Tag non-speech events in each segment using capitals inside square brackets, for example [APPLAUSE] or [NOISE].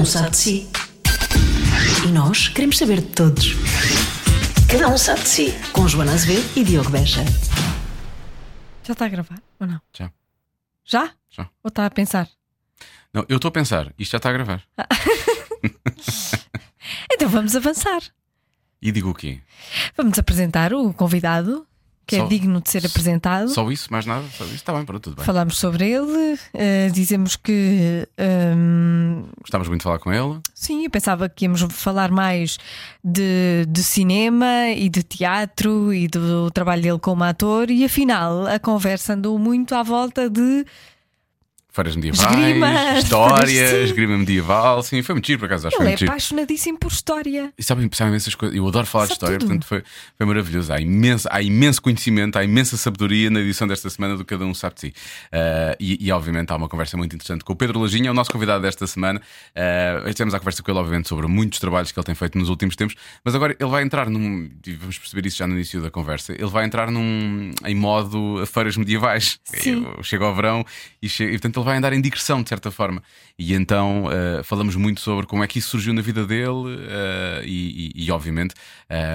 um sabe de si. E nós queremos saber de todos. Cada um sabe de si. Com Joana Azevedo e Diogo Beja. Já está a gravar ou não? Já. Já? Já. Ou está a pensar? Não, eu estou a pensar, isto já está a gravar. [LAUGHS] Então vamos avançar. E digo o quê? Vamos apresentar o convidado, que Só- é digno de ser apresentado. Só isso, mais nada? Só isso? Está bem, pronto, tudo bem. Falamos sobre ele, eh, dizemos que hum, Gostávamos muito de falar com ele. sim, eu pensava que íamos falar mais de, de cinema e de teatro e do trabalho dele como ator, e afinal a conversa andou muito à volta de Feiras medievais, Esgrima, história, sim. esgrima medieval. Sim, foi muito giro, por acaso. Acho que foi ele é muito giro. apaixonadíssimo por história. E sabem, sabem imensas coisas. Eu adoro falar de Sabe história, tudo. portanto foi, foi maravilhoso. Há imenso, há imenso conhecimento, há imensa sabedoria na edição desta semana do Cada Um Sabe de Si. Ah, e, e, obviamente há uma conversa muito interessante com o Pedro Lajinha, é o nosso convidado desta semana. Uh, estivemos à conversa com ele, obviamente, sobre muitos trabalhos que ele tem feito nos últimos tempos, mas agora ele vai entrar num. e Vamos perceber isso já no início da conversa. Ele vai entrar num em modo feiras medievais. Sim. Chega ao verão e, chega, e portanto ele vai andar em digressão, de certa forma. E então uh, falamos muito sobre como é que isso surgiu na vida dele uh, e, e- e, obviamente.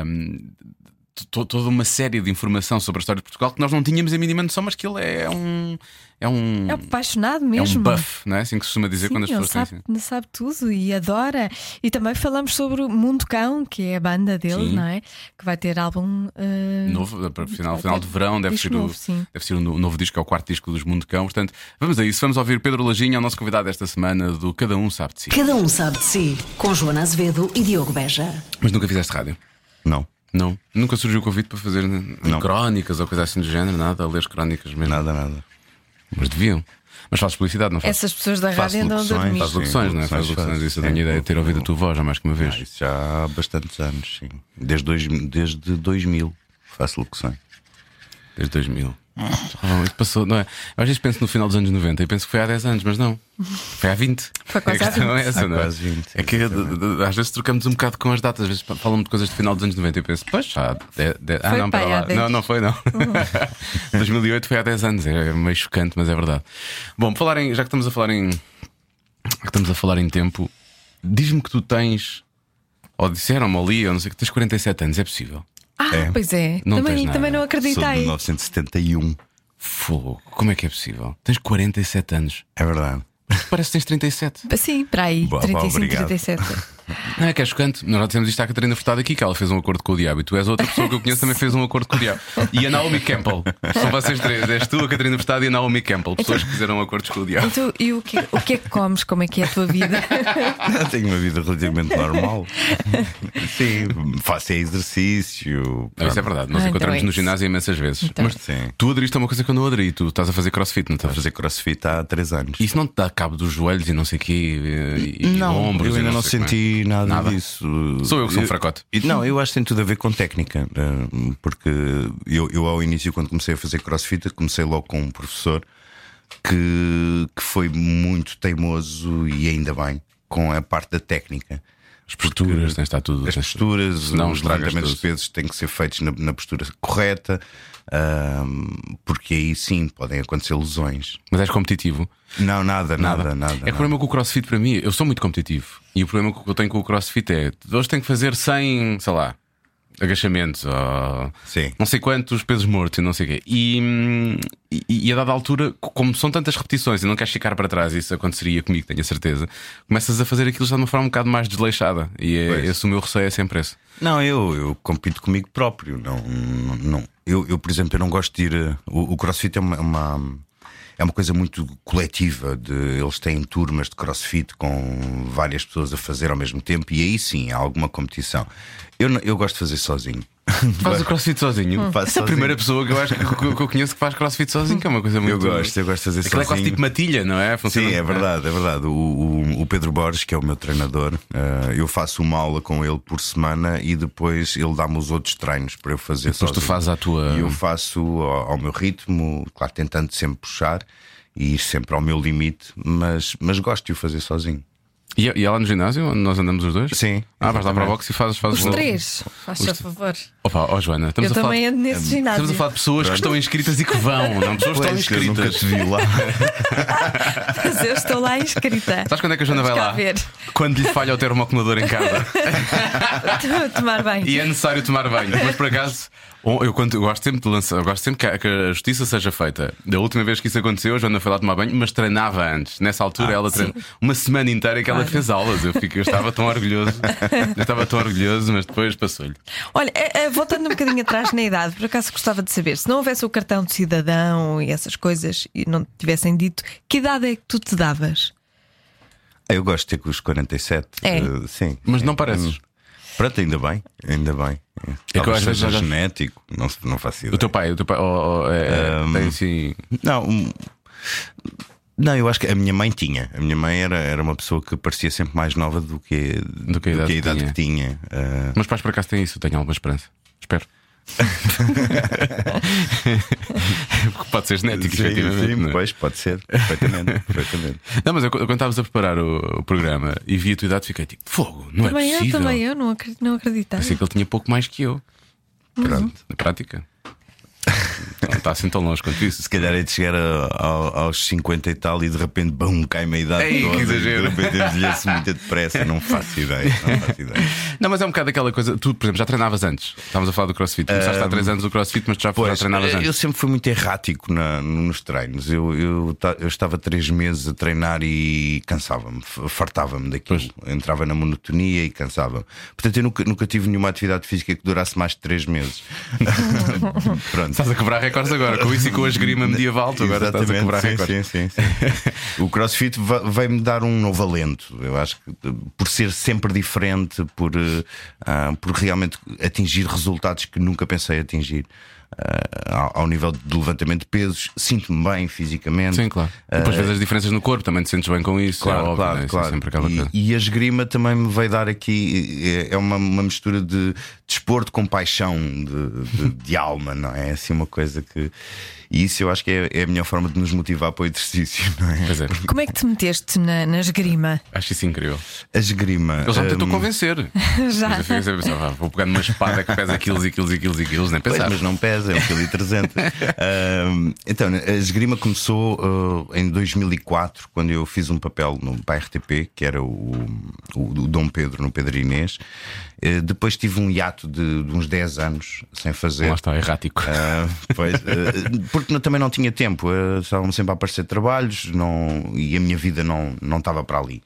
um, to- Toda uma série de informação sobre a história de Portugal que nós não tínhamos a mínima noção, mas que ele é um. É um, É apaixonado é mesmo. um buff, não é? Assim que se costuma dizer Sim, quando as pessoas sabe, têm. sabe tudo e adora. E também falamos sobre o Mundo Cão, que é a banda dele, Sim. não é? Que vai ter álbum eh, Novo, para final, final de verão, deve ser, o, novo, sim. deve ser o no- novo disco, é o quarto disco dos Mundo Cão. Portanto, vamos a isso. Vamos ouvir Pedro Lajinha, o nosso convidado desta semana do Cada Um Sabe de Si. Cada um sabe de si. Com Joana Azevedo e Diogo Beja. Mas nunca fizeste rádio? Não, Não. Nunca surgiu o convite para fazer Não. crónicas ou coisa assim do género, nada, a ler as crónicas mesmo. nada, nada. Mas deviam. Mas fazes publicidade, não fazes? Essas pessoas da rádio andam a dormir. Faz locuções, não é? Faz locuções. Isso eu tenho Sim. ideia de ter ouvido a tua voz já mais que uma Ah, vez. isso já há bastantes anos, sim. Desde, dois, desde 2000 faço locuções. Desde 2000. Isso passou, não é? Eu às vezes penso no final dos anos 90 e penso que foi há 10 anos, mas não. Foi há 20. Foi quase a há questão 20. é essa, Há não é? quase 20, É que às vezes trocamos um bocado com as datas, às vezes falam de coisas do final dos anos 90 e penso, pois, já. há de- de- ah, não, para lá. 10. Não, não foi, não. [LAUGHS] 2008 foi há 10 anos, é meio chocante, mas é verdade. Bom, por falar em, já que estamos a falar em. já que estamos a falar em tempo, diz-me que tu tens. Ou disseram-me ali, ou não sei que tens 47 anos, é possível. Ah, É. pois é. Não também, também não Sou de acreditei. 1971. Fogo, como é que é possível? Tens 47 anos. É verdade. Parece que tens 37. Sim, para aí, Boa, 35, obrigado. 37. Não é que é chocante. Nós já dissemos isto à Catarina Furtado aqui, que ela fez um acordo com o diabo. E tu és outra pessoa que eu conheço que também fez um acordo com o diabo. E a Naomi Campbell. São vocês três. És tu, a Catarina Furtado e a Naomi Campbell. Pessoas que fizeram acordos com o diabo. Então, e o que, o que é que comes? Como é que é a tua vida? Eu [LAUGHS] tenho uma vida relativamente normal. sim, faço exercício. Não, isso é verdade. Nós Ah, então encontramos é no ginásio imensas vezes. Então. Mas Sim. tu aderiste a uma coisa que eu não aderi. Tu estás a fazer crossfit, não Estou a estás? fazer crossfit há 3 anos. Isso não te dá cabo dos joelhos e não sei o quê, e, e não, ombros eu e ainda não, sei como nada, Nada? disso. Sou eu que sou um fracote. e- Não, eu acho que tem tudo a ver com técnica. eh, Porque eu, eu ao início, quando comecei a fazer crossfit, comecei logo com um professor que, que foi muito teimoso e ainda bem com a parte da técnica. As posturas, de estar tudo. As posturas, Senão os estragas levantamentos de pesos têm que ser feitos na, na postura correta, porque aí sim podem acontecer lesões. Mas és competitivo. Não, nada, nada, nada. É que o nada. problema com o crossfit para mim, eu sou muito competitivo. E o problema que eu tenho com o crossfit é hoje tenho que fazer 100, sei lá, agachamentos ou Sim. não sei quantos pesos mortos e não sei o quê. E, hum, e, e a dada altura, co- como são tantas repetições e não queres ficar para trás, isso aconteceria comigo, tenho a certeza, começas a fazer aquilo já de uma forma um bocado mais desleixada. E é, esse o meu receio é sempre esse. Não, eu, eu compito comigo próprio. Não, não. Eu, eu, por exemplo, eu não gosto de ir. eh, O, o crossfit é uma, uma- é uma coisa muito coletiva. De, eles têm turmas de crossfit com várias pessoas a fazer ao mesmo tempo, e aí sim há alguma competição. Eu, eu gosto de fazer sozinho. [LAUGHS] Faz o crossfit sozinho. Faço Essa é a sozinho. primeira pessoa que eu acho que, que- que eu conheço que faz crossfit sozinho, que é uma coisa muito. Eu gosto, eu gosto de fazer Aquilo é quase sozinho. tipo matilha, não é? Funciona- Sim, é verdade, é verdade. O, o- o Pedro Borges, que é o meu treinador, eh, eu faço uma aula com ele por semana e depois ele dá-me os outros treinos para eu fazer Depois tu sozinho. fazes a tua. E eu faço ao, ao meu ritmo, claro, tentando sempre puxar e ir sempre ao meu limite, mas, mas gosto de o fazer sozinho. E, e ela no ginásio, onde nós andamos os dois? Sim. Ah, vais lá para o boxe e fazes, fazes Os o- três, faz a favor. Opa, ó Joana, estamos Eu a falar. também ando nesse ginásio. Estamos a falar de pessoas que estão inscritas e que vão, não pessoas que estão que eu nunca inscritas. te vi lá. [LAUGHS] Mas eu estou lá inscrita. Sabes quando é que a Joana Vamos vai lá? ver. Quando lhe falha o termoacumulador em casa [LAUGHS] tomar bem. e é necessário tomar banho. Mas por acaso, eu, quando, eu gosto sempre de lançar, eu gosto sempre que a, que a justiça seja feita. Da última vez que isso aconteceu, a Joana foi lá tomar banho, mas treinava antes. Nessa altura, ela treinou uma semana inteira que ela Claro. fez aulas. Eu, fico, eu estava tão orgulhoso. Eu estava tão orgulhoso, mas depois passou-lhe. Olha, eh, eh, voltando um bocadinho atrás na idade, por acaso gostava de saber, se não houvesse o cartão de cidadão e essas coisas e não te tivessem dito, que idade é que tu te davas? Eu gosto de ter com os 47. É. eh, sim. Mas não pareces. Pronto, ainda bem, ainda bem. É que eu vezes seja já- genético, não, se- não faço ideia. O teu pai, o teu pai oh, oh, é, tem assim. Não, um- não, eu acho que a minha mãe tinha. A minha mãe era, era uma pessoa que parecia sempre mais nova do que, Do que a idade que tinha. que tinha. Eh, Mas pais por acaso têm isso, tenho alguma esperança. Espero. Porque [LAUGHS] pode ser genético, sim, efetivamente. sim, é? pois, pode ser, perfeitamente. [LAUGHS] perfeitamente. Não, mas eu, quando estávamos a preparar o, o programa e vi a tua idade, fiquei tipo, fogo, não também é eu, possível. também eu, não, acredito, não acreditava. Pensei que ele tinha pouco mais que eu. Pronto. Na prática. Não está assim tão longe quanto isso. Se calhar é de chegar a- ao- aos 50 e tal e de repente, bum, cai-me a idade Ei, que toda. exagero. De repente envelhece muito depressa. Não faço ideia. Não faço ideia. Não, mas é um bocado aquela coisa. Tu, por exemplo, já treinavas antes. Estávamos a falar do crossfit. Começaste há 3 anos o crossfit, mas tu já, já Pois, treinavas eu antes. sempre fui muito errático na- nos treinos. Eu, eu, eu estava três meses a treinar e cansava-me, fartava-me daquilo. Entrava na monotonia e cansava-me. Portanto, eu nunca, nunca tive nenhuma atividade física que durasse mais de três meses. [LAUGHS] Pronto. Estás a quebrar recordes agora, com isso e com a esgrima medieval, tu agora estás a quebrar sim, recordes. sim, sim, sim. [LAUGHS] o CrossFit va- veio-me dar um novo alento. Eu acho que por ser sempre diferente, por, ah, por realmente atingir resultados que nunca pensei atingir. Ah, ao, nível de levantamento de pesos, sinto-me bem fisicamente. Sim, claro. E depois vês as diferenças no corpo, também te sentes bem com isso. Eh, Claro, é óbvio, claro, né? Isso claro. É sempre aquela e, e a esgrima também me veio dar aqui. É, é uma, uma mistura de desporto com paixão, de, de- de alma, não é? É assim uma coisa que. E isso eu acho que é, é a melhor forma de nos motivar para o exercício, [LAUGHS] não é? Pois é, Como é que te meteste na, na esgrima? acho isso incrível. A esgrima. Ele já me tentou hum, convencer. [LAUGHS] Já. Mas eu fiquei sempre a pensar, "Ah, vou pegar numa espada que pesa quilos e quilos e quilos e quilos, nem Pois, pensar. mas não pesa, é 1,3 kg. [LAUGHS] então, a esgrima começou uh, em 2004, quando eu fiz um papel no, para a RTP, que era o, o, o Dom Pedro, no Pedro Inês. Uh, depois tive um hiato de, de uns 10 anos sem fazer. Lá está, errático. Ah, pois, ah, porque não- também não tinha tempo, ah, estavam sempre a aparecer trabalhos não, e a minha vida não, não estava para ali.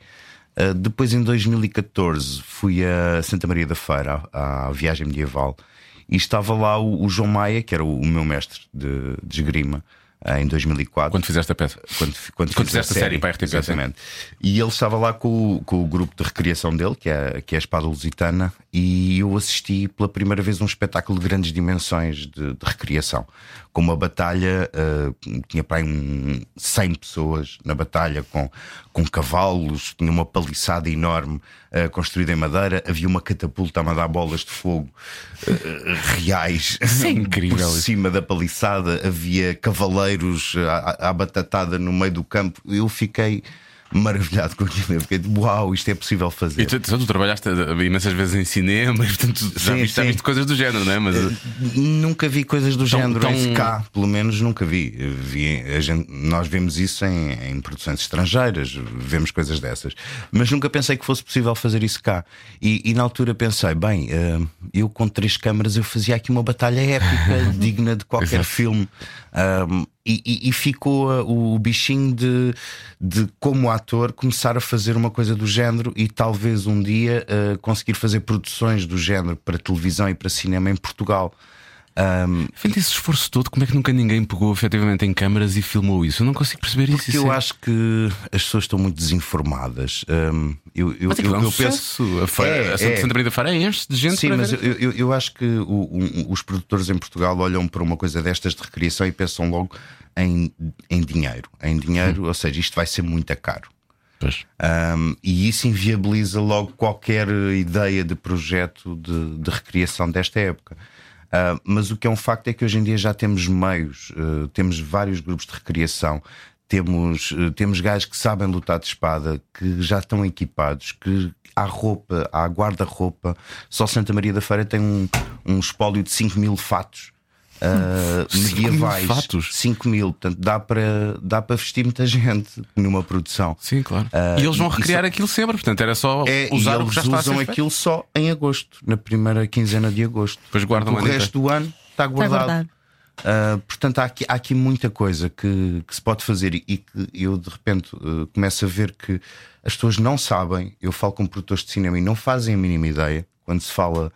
Depois, em 2014, fui a Santa Maria da Feira, à, à viagem medieval, e estava lá o, o João Maia, que era o, o meu mestre de, de esgrima, em 2004 Quando fizeste a peça. quando, quando, Quando fiz fizeste a série para a RTP, Exatamente. E ele estava lá com, o- com o grupo de recriação dele, que é, que é a Espada Lusitana, e eu assisti pela primeira vez um espetáculo de grandes dimensões de, de recriação. Com uma batalha, ah, tinha para aí um 100 pessoas na batalha, com, com cavalos, tinha uma paliçada enorme ah, construída em madeira, havia uma catapulta a mandar bolas de fogo ah, reais é por cima da paliçada, havia cavaleiros à- à batatada no meio do campo. Eu fiquei maravilhado com aquilo. Eu fiquei de uau, isto é possível fazer. E tu, tu, tu trabalhaste eh, imensas vezes em cinema [LAUGHS] e portanto já Sim, viste, já sim. viste coisas do género, não é? Mas eh, Nunca vi coisas do Tão- género tão- em cá, pelo menos nunca vi. Vi- gente- nós vemos isso em, em produções estrangeiras, vemos coisas dessas, mas nunca pensei que fosse possível fazer isso cá. E, e na altura pensei, bem, eh, eu com três câmaras eu fazia aqui uma batalha épica, [LAUGHS] digna de qualquer filme. Um, e, e- e ficou uh, o bichinho de, de, como ator, começar a fazer uma coisa do género e talvez um dia uh, conseguir fazer produções do género para televisão e para cinema em Portugal. Um, feito esse esforço todo, como é que nunca ninguém pegou efetivamente em câmaras e filmou isso? Eu não consigo perceber isso. porque Isso eu é- acho que as pessoas estão muito desinformadas. Um, eu, eu, Mas aquilo eu, é um eu penso. A, feira, É, a Santa, é. Santa Maria da Feira enche de gente Sim, mas eu, eu, acho que o- um- os produtores em Portugal olham para uma coisa destas de recriação e pensam logo em, em dinheiro. Em dinheiro, ou seja, isto vai ser muito caro. Um, e isso inviabiliza logo qualquer ideia de projeto de, de recriação desta época. Uh, mas o que é um facto é que hoje em dia já temos meios, uh, temos vários grupos de recriação, temos, uh, temos gajos que sabem lutar de espada, que já estão equipados, que há roupa, há guarda-roupa. Só Santa Maria da Feira tem um, um espólio de 5 mil fatos. Uh, medievais, 5 mil, portanto dá para, dá para vestir muita gente numa produção. Sim, claro. Uh, e eles vão recriar aquilo sempre, portanto era só é, usar e o que já eles está usam aquilo só em agosto, na primeira quinzena de agosto. Depois guardam o resto do ano está guardado. Uh, portanto, há aqui, há aqui muita coisa que, que, se pode fazer e que eu de repente uh, começo a ver que as pessoas não sabem. Eu falo com produtores de cinema e não fazem a mínima ideia quando se fala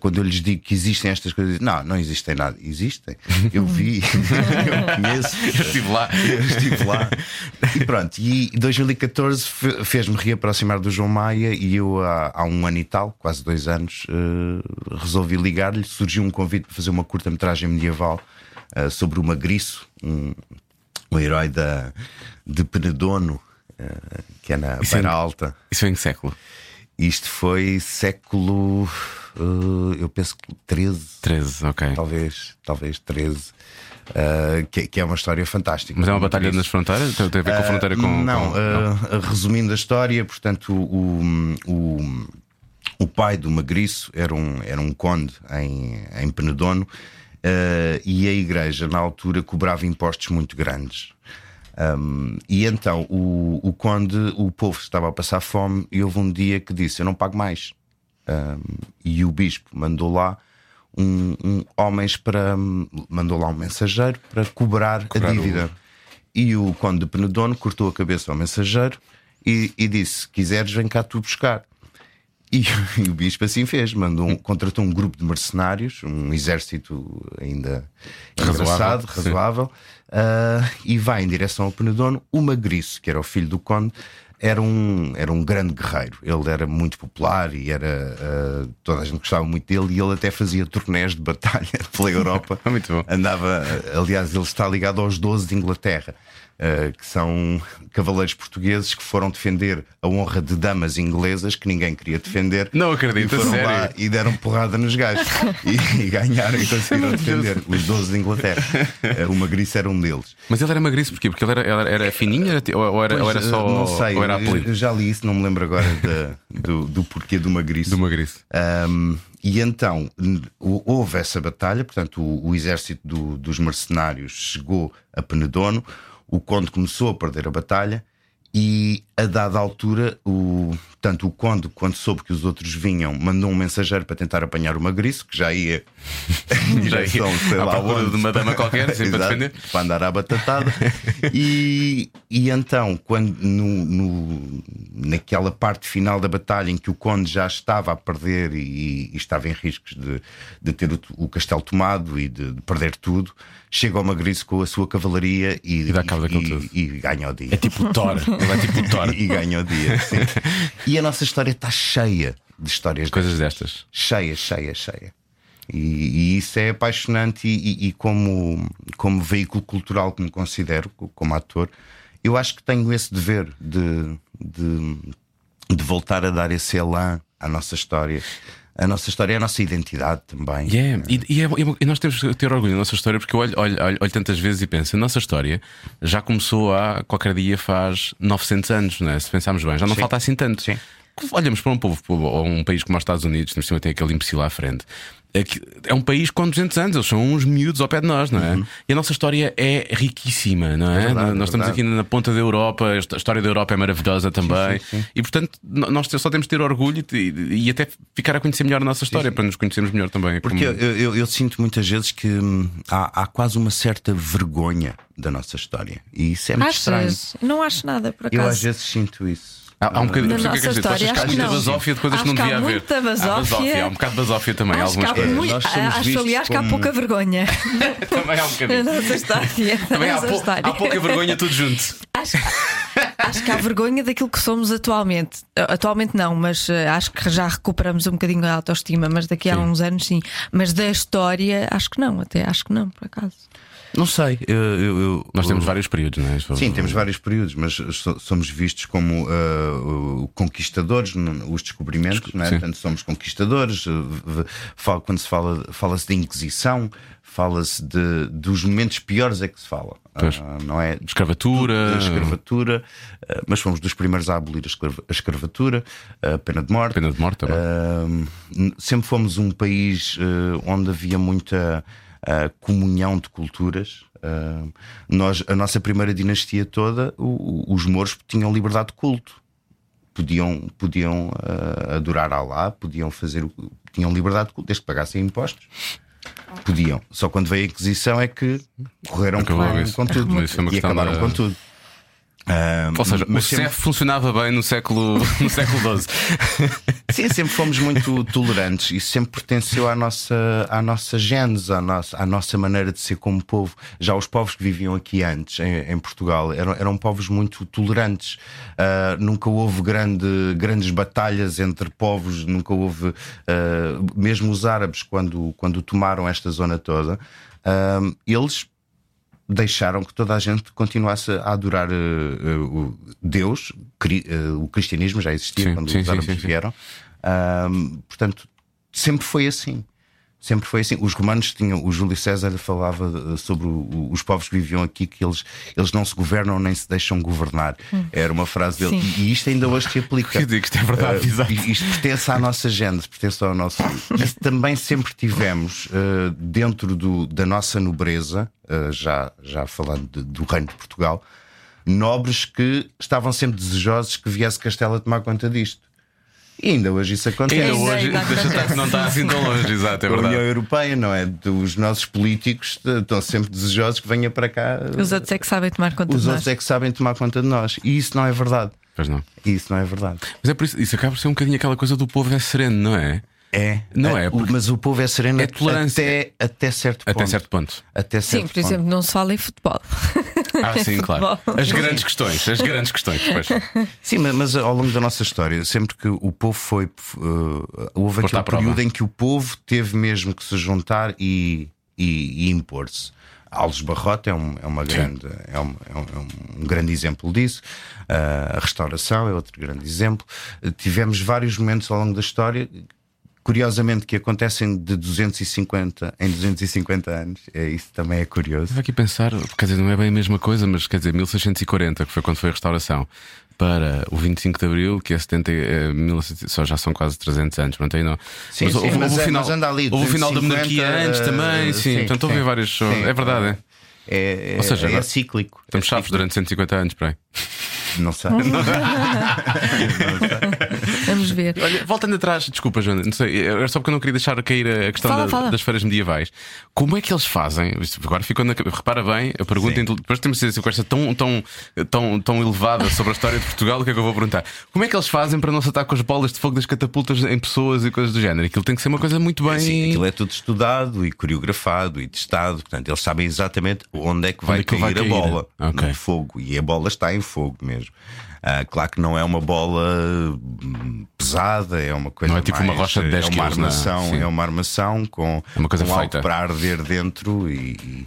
quando eu lhes digo que existem estas coisas, não, não existem nada. Existem. Eu vi, [LAUGHS] eu conheço. Eu estive lá. Eu estive lá. E pronto, e 2014 fez-me reaproximar do João Maia e eu há, há um ano e tal, quase dois anos, uh, resolvi ligar-lhe. Surgiu um convite para fazer uma curta-metragem medieval uh, sobre o Magriço, um, um herói da, de Penedono, uh, que é na Beira Alta. Isso é em que século? Isto foi século uh, eu penso que 13. 13, ok. Talvez, talvez 13. Uh, eh, que, que, é uma história fantástica. Mas é uma batalha nas fronteiras? Tem a ver com a eh, fronteira com. Não, com... não. resumindo a história, portanto, o, o, o pai do Magriço era um, era um conde em, em Penedono e a igreja, na altura, cobrava impostos muito grandes. Um, e então o, o conde, o povo estava a passar fome e houve um dia que disse: Eu não pago mais. Um, e o bispo mandou lá um, um, homens para mandou lá um mensageiro para cobrar, cobrar a dívida. O... E o conde de Penedono cortou a cabeça ao mensageiro e, e disse: Se quiseres, vem cá tu buscar. E, [LAUGHS] e, o bispo assim fez, mandou um, contratou um grupo de mercenários, um exército ainda engraçado, razoável, uh, e vai em direção ao Penedono. O Magriço, que era o filho do conde, era um, era um grande guerreiro. Ele era muito popular e era uh, toda a gente gostava muito dele e ele até fazia turnés de batalha [LAUGHS] pela Europa. [LAUGHS] muito bom. Andava, aliás, ele está ligado aos 12 de Inglaterra. Uh, que são cavaleiros portugueses que foram defender a honra de damas inglesas que ninguém queria defender. Não acredito, e foram sério? lá e deram porrada nos gajos [LAUGHS] e, e, ganharam e conseguiram defender os 12 de Inglaterra. O Magriço era um deles. Mas ele era magriço porquê? Porque ele era, era, era fininho ou, era, pois, ou era só. Não sei, ou era eu já li isso, não me lembro agora de, do, do porquê do Magriço. Do. Um, e então houve essa batalha, portanto, o, o exército do, dos mercenários chegou a Penedono o conde começou a perder a batalha e a dada altura, o, tanto o conde, quando soube que os outros vinham, mandou um mensageiro para tentar apanhar o magriço, que já ia em [LAUGHS] direção, já ia sei lá onde. de uma dama qualquer, sim, para defender. Para andar à batatada. [LAUGHS] e, e então, quando no, no, naquela parte final da batalha em que o conde já estava a perder e, e estava em riscos de, de ter o, o castelo tomado e de, de perder tudo chega ao Magriço com a sua cavalaria e, e, dá cabo e, e, e ganha o dia. É tipo Thor, [LAUGHS] ele é tipo Thor. e ganha o dia. Sim. E a nossa história está cheia de histórias coisas destas. destas. Cheia, cheia, cheia. E, e, isso é apaixonante e, e, como, como veículo cultural que me considero, como ator, eu acho que tenho esse dever de, de, de voltar a dar esse elan à nossa história a nossa história é a nossa identidade também. Yeah. E, e, é, e, nós temos que ter orgulho da nossa história, porque eu olho, olho, olho, olho, tantas vezes e penso: a nossa história já começou há qualquer dia faz 900 anos, né? se pensarmos bem, já não Sim. falta assim tanto. Sim. Olhamos para um povo, um país como os Estados Unidos, no cima tem aquele imbecil à frente. É, é um país com 200 anos, eles são uns miúdos ao pé de nós, não é? Uhum. E a nossa história é riquíssima, não é? é verdade, nós é estamos aqui na ponta da Europa, a história da Europa é maravilhosa também. Sim, sim, sim. E portanto, nós só temos de ter orgulho e, e, até ficar a conhecer melhor a nossa história para nos conhecermos melhor também. Porque como... eu, eu, eu, sinto muitas vezes que hum, há, há, quase uma certa vergonha da nossa história. E isso é muito Achas? estranho. Não acho nada, por acaso. Eu às vezes sinto isso. Há, há um bocadinho de nossa história, acho que não. basófia de coisas acho que não devia haver. Muita basófia. Há um bocado de basófia também, acho algumas coisas. Muito, acho, aliás, que há pouca vergonha. [LAUGHS] também há um bocadinho. Na nossa história. Também há, há pouca vergonha tudo junto. Acho, acho que há vergonha daquilo que somos atualmente. Atualmente não, mas eh, acho que já recuperamos um bocadinho a autoestima, mas daqui a sim. uns anos sim. Mas da história, acho que não, até acho que não, por acaso. Não sei. Eu, eu- eu- Nós temos eu- vários períodos, não é? Sim, temos vários períodos, mas so- somos vistos como uh, conquistadores, os descobrimentos, não é? sim. Portanto, somos conquistadores. uh, fala- quando se fala, fala-se da Inquisição, fala-se de, dos momentos piores é que se fala. Ah, não é? Escravatura. Da escravatura, uh, mas fomos dos primeiros a abolir a escrava- a escravatura, a pena de morte. Pena de morte também. Uh, sempre fomos um país uh, onde havia muita uh, comunhão de culturas. Uh, nós, a nossa primeira dinastia toda, o- o- os mouros tinham liberdade de culto. Podiam, podiam uh, adorar Alá, podiam fazer o tinham liberdade de culto, desde que pagassem impostos. Podiam. Só quando veio a Inquisição é que correram Acabou com, isso. com tudo. Isso é e acabaram da- com tudo. Uh, Ou seja, o sempre- CEF funcionava bem no século, [LAUGHS] no século XII. [LAUGHS] Sim, sempre fomos muito tolerantes e sempre pertenceu à nossa, à nossa gênese, à nossa, à nossa maneira de ser como povo. Já os povos que viviam aqui antes, em, em Portugal, eram, eram povos muito tolerantes. Ah, nunca houve grande, grandes batalhas entre povos, nunca houve. ah, mesmo os árabes, quando, quando tomaram esta zona toda, ah, eles deixaram que toda a gente continuasse a adorar eh, o Deus. Cri- eh, o cristianismo já existia Sim, quando sim, os árabes sim, vieram. Portanto, sempre foi assim. Sempre foi assim. Os romanos tinham, o Júlio César falava eh, sobre o- os povos que viviam aqui, que eles, eles não se governam nem se deixam governar. Era uma frase dele. Sim. E, e isto ainda hoje se aplica. Quer dizer que isto é verdade, exato. e- Isto pertence à nossa gênese, pertence ao nosso. Isso também sempre tivemos eh, dentro do- da nossa nobreza, eh, já, já falando de- do Reino de Portugal, nobres que estavam sempre desejosos que viesse Castelo a tomar conta disto. E ainda hoje isso acontece. Ainda hoje, ainda deixa estar acontece. que não está assim tão longe, exato, é a União verdade. Europeia, não é? Os nossos políticos eh, estão sempre desejosos que venha para cá. Os outros é que sabem tomar conta Os de outros nós. é que sabem tomar conta de nós. E isso não é verdade. Pois não. Isso não é verdade. Mas é por isso, isso acaba por ser um bocadinho aquela coisa do povo é sereno, não é? É. Não é, porque- Mas o povo é sereno É tolerância. até, até certo ponto. Até certo ponto. Até certo Sim, por ponto. exemplo, não se fala em futebol. Ah, [LAUGHS] sim, claro. As grandes questões, as grandes questões. Pois. Sim, mas, mas ao longo da nossa história, sempre que o povo foi. uh, houve aquele período em que o povo teve mesmo que se juntar e, e- e impor-se. Alves Barrota é, um- é uma grande, é, um, é um- é um grande exemplo disso. Uh, a restauração é outro grande exemplo. Uh, tivemos vários momentos ao longo da história. Curiosamente, que acontecem de 250 em 250 anos, é, isso também é curioso. Estava aqui a pensar, quer dizer, não é bem a mesma coisa, mas quer dizer, 1640, que foi quando foi a restauração, para o 25 de Abril, que é 70, eh, 1900, só já são quase 300 anos, pronto, aí não. Sim, sim, houve, mas houve é- o final, mas anda ali, houve o final da 250, monarquia antes também, eh, sim, sim, portanto houve sim. É verdade, é. É, Ou seja, é, agora- cíclico. Estamos é chaves durante 150 anos, para aí. Não sei. [LAUGHS] Vamos [LAUGHS] ver. Olha, voltando atrás, desculpa, Joana, não sei, era só porque eu não queria deixar cair a questão Fala, da- fala. das feiras medievais. Como é que eles fazem? Agora ficou na cabeça. Repara bem, a pergunta, Sim. depois temos essa conversa tão, tão, tão, tão elevada sobre a história de Portugal, o que é que eu vou perguntar? Como é que eles fazem para não se atar com as bolas de fogo das catapultas em pessoas e coisas do género? Aquilo tem que ser uma coisa muito bem. Sim, aquilo é tudo estudado e coreografado e testado. Portanto, eles sabem exatamente onde é que vai, é que cair, vai cair. a bola Ok. no fogo. E a bola está em fogo mesmo. Ah, claro que não é uma bola hum, pesada, é uma coisa Não é tipo uma mais- rocha de 10 é uma quilos, é? armação, é uma armação com, É uma coisa com algo feita. para arder dentro e, e-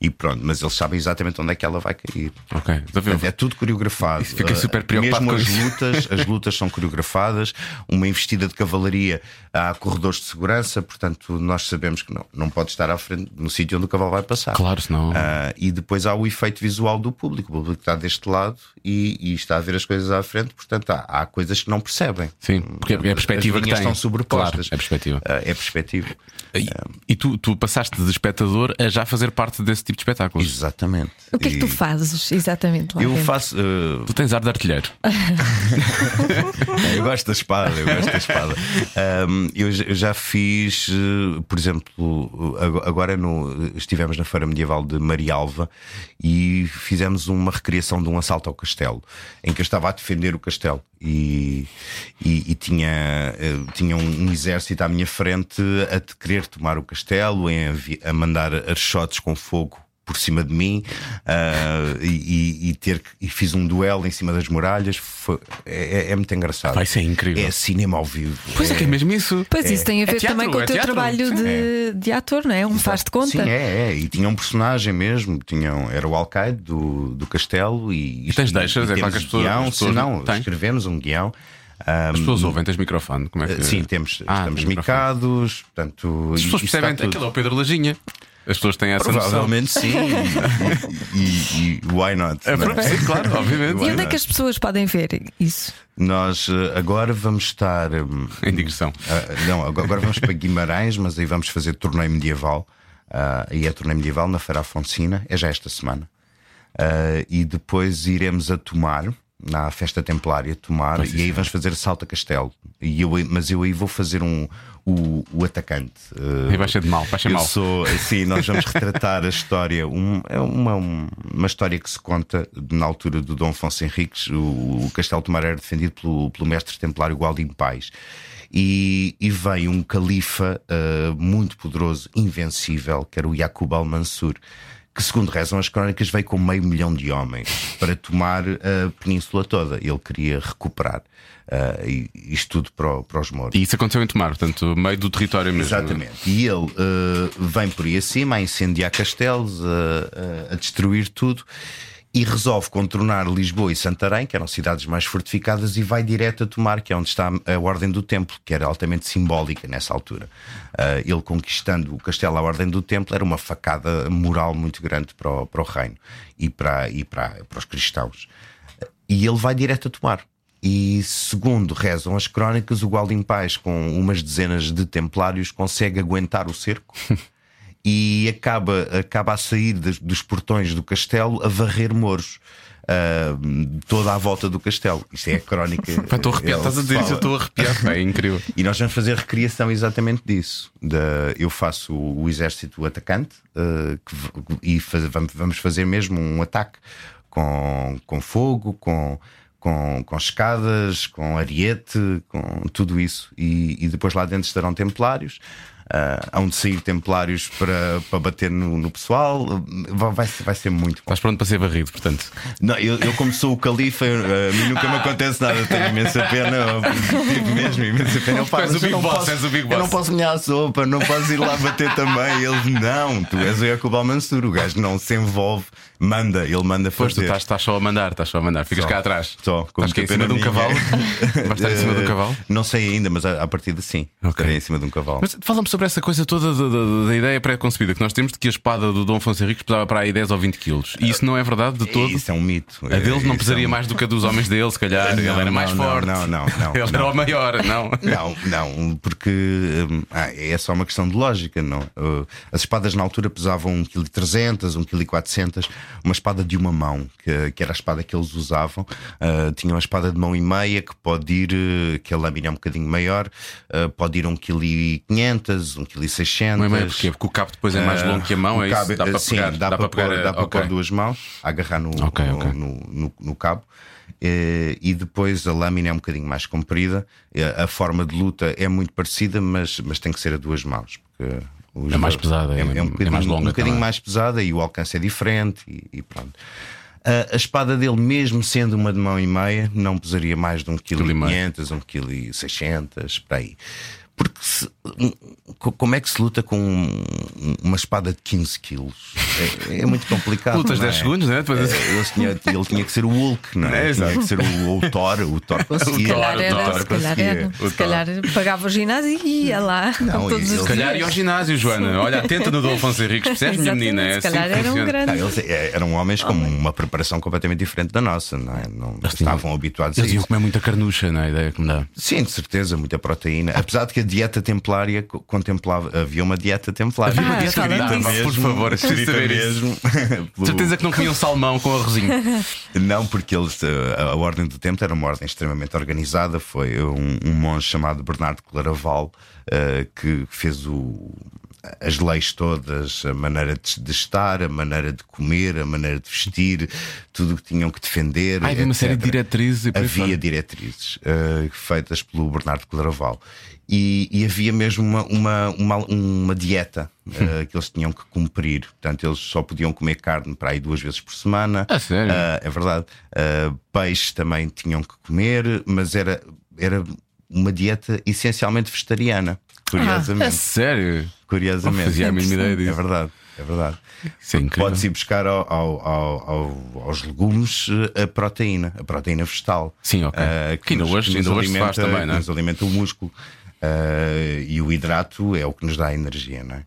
e pronto. Mas eles sabem exatamente onde é que ela vai cair. Ok? Portanto, é tudo coreografado. Isso fica Uh, super preocupado Mesmo as lutas, as [LAUGHS] lutas são coreografadas. Uma investida de cavalaria há corredores de segurança, portanto, nós sabemos que não, não pode estar à frente no sítio onde o cavalo vai passar. Claro, senão. Ah, e depois há o efeito visual do público. O público está deste lado e, e está a ver as coisas à frente, portanto, há, há coisas que não percebem. Sim, porque é a perspectiva que tem. estão sobrepostas. Claro, é perspectiva. Ah, é perspectiva. E, e tu, tu passaste de espectador a já fazer parte desse tipo de espetáculos. Exatamente. O que é que tu fazes exatamente lá Eu dentro? faço. ah, Tu tens ar de artilheiro. eu gosto da espada, eu gosto da espada. Ahm, eu, já- eu já fiz, eh, por exemplo, ag- agora no, estivemos na Feira Medieval de Marialva e fizemos uma recriação de um assalto ao castelo, em que eu estava a defender o castelo e, e- e tinha, eh, tinha um, um exército à minha frente a querer tomar o castelo, avi- a mandar archotes com fogo por cima de mim uh, e, e, ter e fiz um duelo em cima das muralhas. Foi, é, é, muito engraçado. Vai ser incrível. É cinema ao vivo. Pois é, é que é mesmo isso. Pois isso tem a ver também com o teu trabalho de, de ator, não é? Um faz de conta. Sim, é, é. E tinha um personagem mesmo, tinham, era o alcaide do, do castelo e, e tens deixas, é para que as pessoas. Guião, pessoas não, tem? escrevemos um guião. As pessoas ouvem, tens microfone? Como é que... Sim, temos, ah, estamos micados. Portanto, As pessoas percebem aquilo é o Pedro Lajinha. As pessoas têm essa Provavelmente sim. e, e, e, why not? É, sim, claro, obviamente. E onde é que as pessoas podem ver isso? Nós eh, agora vamos estar. Um, em digressão. Uh, não, agora vamos para Guimarães, mas aí vamos fazer torneio medieval. Uh, e é torneio medieval na Feira Afonsina, é já esta semana. Uh, e depois iremos a Tomar, na festa templária, Tomar, e aí vamos fazer Salta Castelo. E eu, mas eu aí vou fazer um, o, o atacante. Uh, e vai ser de mal, vai ser mal. Sou, sim, nós vamos retratar a história. Um, é uma, uma história que se conta na altura do Dom Afonso Henriques. O, o Castelo Tomar era defendido pelo, pelo mestre templário Gualdim Pais. E, e veio um califa uh, muito poderoso, invencível, que era o Yaqub al-Mansur que, segundo rezam as crónicas, veio com meio milhão de homens para tomar a península toda. Ele queria recuperar uh, isto tudo para, para, os moros. E isso aconteceu em Tomar, portanto, meio do território mesmo. Exatamente. E ele uh, vem por aí acima a incendiar castelos, a, a destruir tudo e resolve contornar Lisboa e Santarém, que eram cidades mais fortificadas, e vai direto a tomar, que é onde está a Ordem do Templo, que era altamente simbólica nessa altura. Uh, ele conquistando o castelo à Ordem do Templo era uma facada moral muito grande para o, para o reino e, para, e para, para os cristãos. E ele vai direto a tomar. E segundo rezam as crónicas, o Gualdim Paz, com umas dezenas de templários, consegue aguentar o cerco. [LAUGHS] e acaba, acaba a sair dos, dos portões do castelo a varrer moros. Uh, toda à volta do castelo. Isto é a crónica. [LAUGHS] Estou arrepiado, estás a dizer isso, eu estou arrepiado. É incrível. e nós vamos fazer recriação exatamente disso. eu faço o, exército atacante uh, que, e faz, vamos fazer mesmo um ataque com, com fogo, com com, com escadas, com ariete, com tudo isso. E, e depois lá dentro estarão templários. Uh, hão de sair templários para, para bater no, no pessoal. Vai, vai ser muito. Estás pronto para ser varrido, portanto. Não, eu, eu como sou o califa, a mim nunca me acontece nada. Tenho imensa pena. Tive mesmo imensa pena. Eu, pá, és o Big Boss, posso, és o Big Boss. Eu não posso molhar a sopa, não posso ir lá bater também. Eles, não, tu és o Jacob Mansur. O gajo não se envolve, manda, ele manda fazer. Pois tu estás, estás só a mandar, estás só a mandar. Ficas só, cá atrás. Só, [LAUGHS] estás cá em cima de um cavalo. Vais estar em cima de um cavalo? Não sei ainda, mas a, a partir de sim. Okay. Estarei em cima de um cavalo. Mas fala-me sobre essa coisa toda da, da, da ideia pré-concebida que nós temos de que a espada do Dom Afonso Henriques pesava para aí 10 ou 20 quilos. E isso não é verdade de todo? Isso é um mito. A deles não pesaria é um... mais do que a dos homens dele, se calhar. Não, ele era mais não, forte. Não, não, não. Ele era o maior, não? Não, não, porque hum, ah, é só uma questão de lógica, não. Uh, as espadas na altura pesavam 1,3 kg, 1,4 kg, uma espada de uma mão, que, que era a espada que eles usavam. Uh, tinha uma espada de mão e meia que pode ir, uh, que a lâmina é um bocadinho maior, uh, pode ir 1,5 kg, 1,6 kg. Porquê? Porque o cabo depois é mais longo que a mão, é cabo, isso? Dá para sim, pegar, dá, dá para, pegar, pôr, dá para okay. pôr duas mãos, agarrar no, okay, okay. no, no, no cabo. E depois a lâmina é um bocadinho mais comprida, a forma de luta é muito parecida, mas, mas tem que ser a duas mãos. Porque é mais pesada, é, é, um, é mais longa. Um bocadinho mais pesada e o alcance é diferente e, e pronto. A, a, espada dele, mesmo sendo uma de mão e meia, não pesaria mais de 1,5 kg, 1,6 kg, para aí. Porque se, como é que se luta com uma espada de 15 quilos? É, é muito complicado. Lutas 10 é? segundos, né? Depois... É, ele, tinha, ele tinha que ser o Hulk, não é? é tinha que ser o, o Thor. O Thor conseguia. Se calhar, era, se calhar, era, se calhar pagava o ginásio e ia lá. Não, todos se calhar ia ao ginásio, Joana. Olha, atenta no Dom Afonso Henriques, percebes, minha menina? É se calhar assim eram grandes. Não, eles eram homens com uma preparação completamente diferente da nossa, não é? Não estavam habituados eles a isso. Eles iam comer muita carnucha, não é? A ideia que me dá. Sim, de certeza, muita proteína. Apesar de que a dieta templária contemplava, havia uma dieta templária. Havia uma dieta ah, por favor, escrita mesmo. [LAUGHS] Certeza que não comiam salmão com arrozinho. [LAUGHS] não, porque eles, a, a, Ordem do Tempo era uma ordem extremamente organizada. Foi um, um monge chamado Bernardo Claraval uh, que fez o as leis todas, a maneira de, de estar, a maneira de comer, a maneira de vestir, tudo o que tinham que defender. Ah, havia uma série de diretrizes Havia diretrizes eh, feitas pelo Bernardo Claraval. E, e havia mesmo uma, uma, uma, uma dieta eh, que eles tinham que cumprir. Portanto, eles só podiam comer carne para aí duas vezes por semana. Ah, sério? Ah, é verdade. Ah, peixe também tinham que comer, mas era, era uma dieta essencialmente vegetariana. É Curiosamente. sério? Não Curiosamente. fazia a mínima ideia É disso. verdade, é verdade. É. Pode-se ir buscar ao- ao- ao- ao- aos legumes a proteína, a proteína vegetal. Sim, ok. Eh, Que ainda nos- hoje- ainda hoje alimenta- também, não é? que Nos alimenta o músculo. Eh, e o hidrato é o que nos dá energia, não é?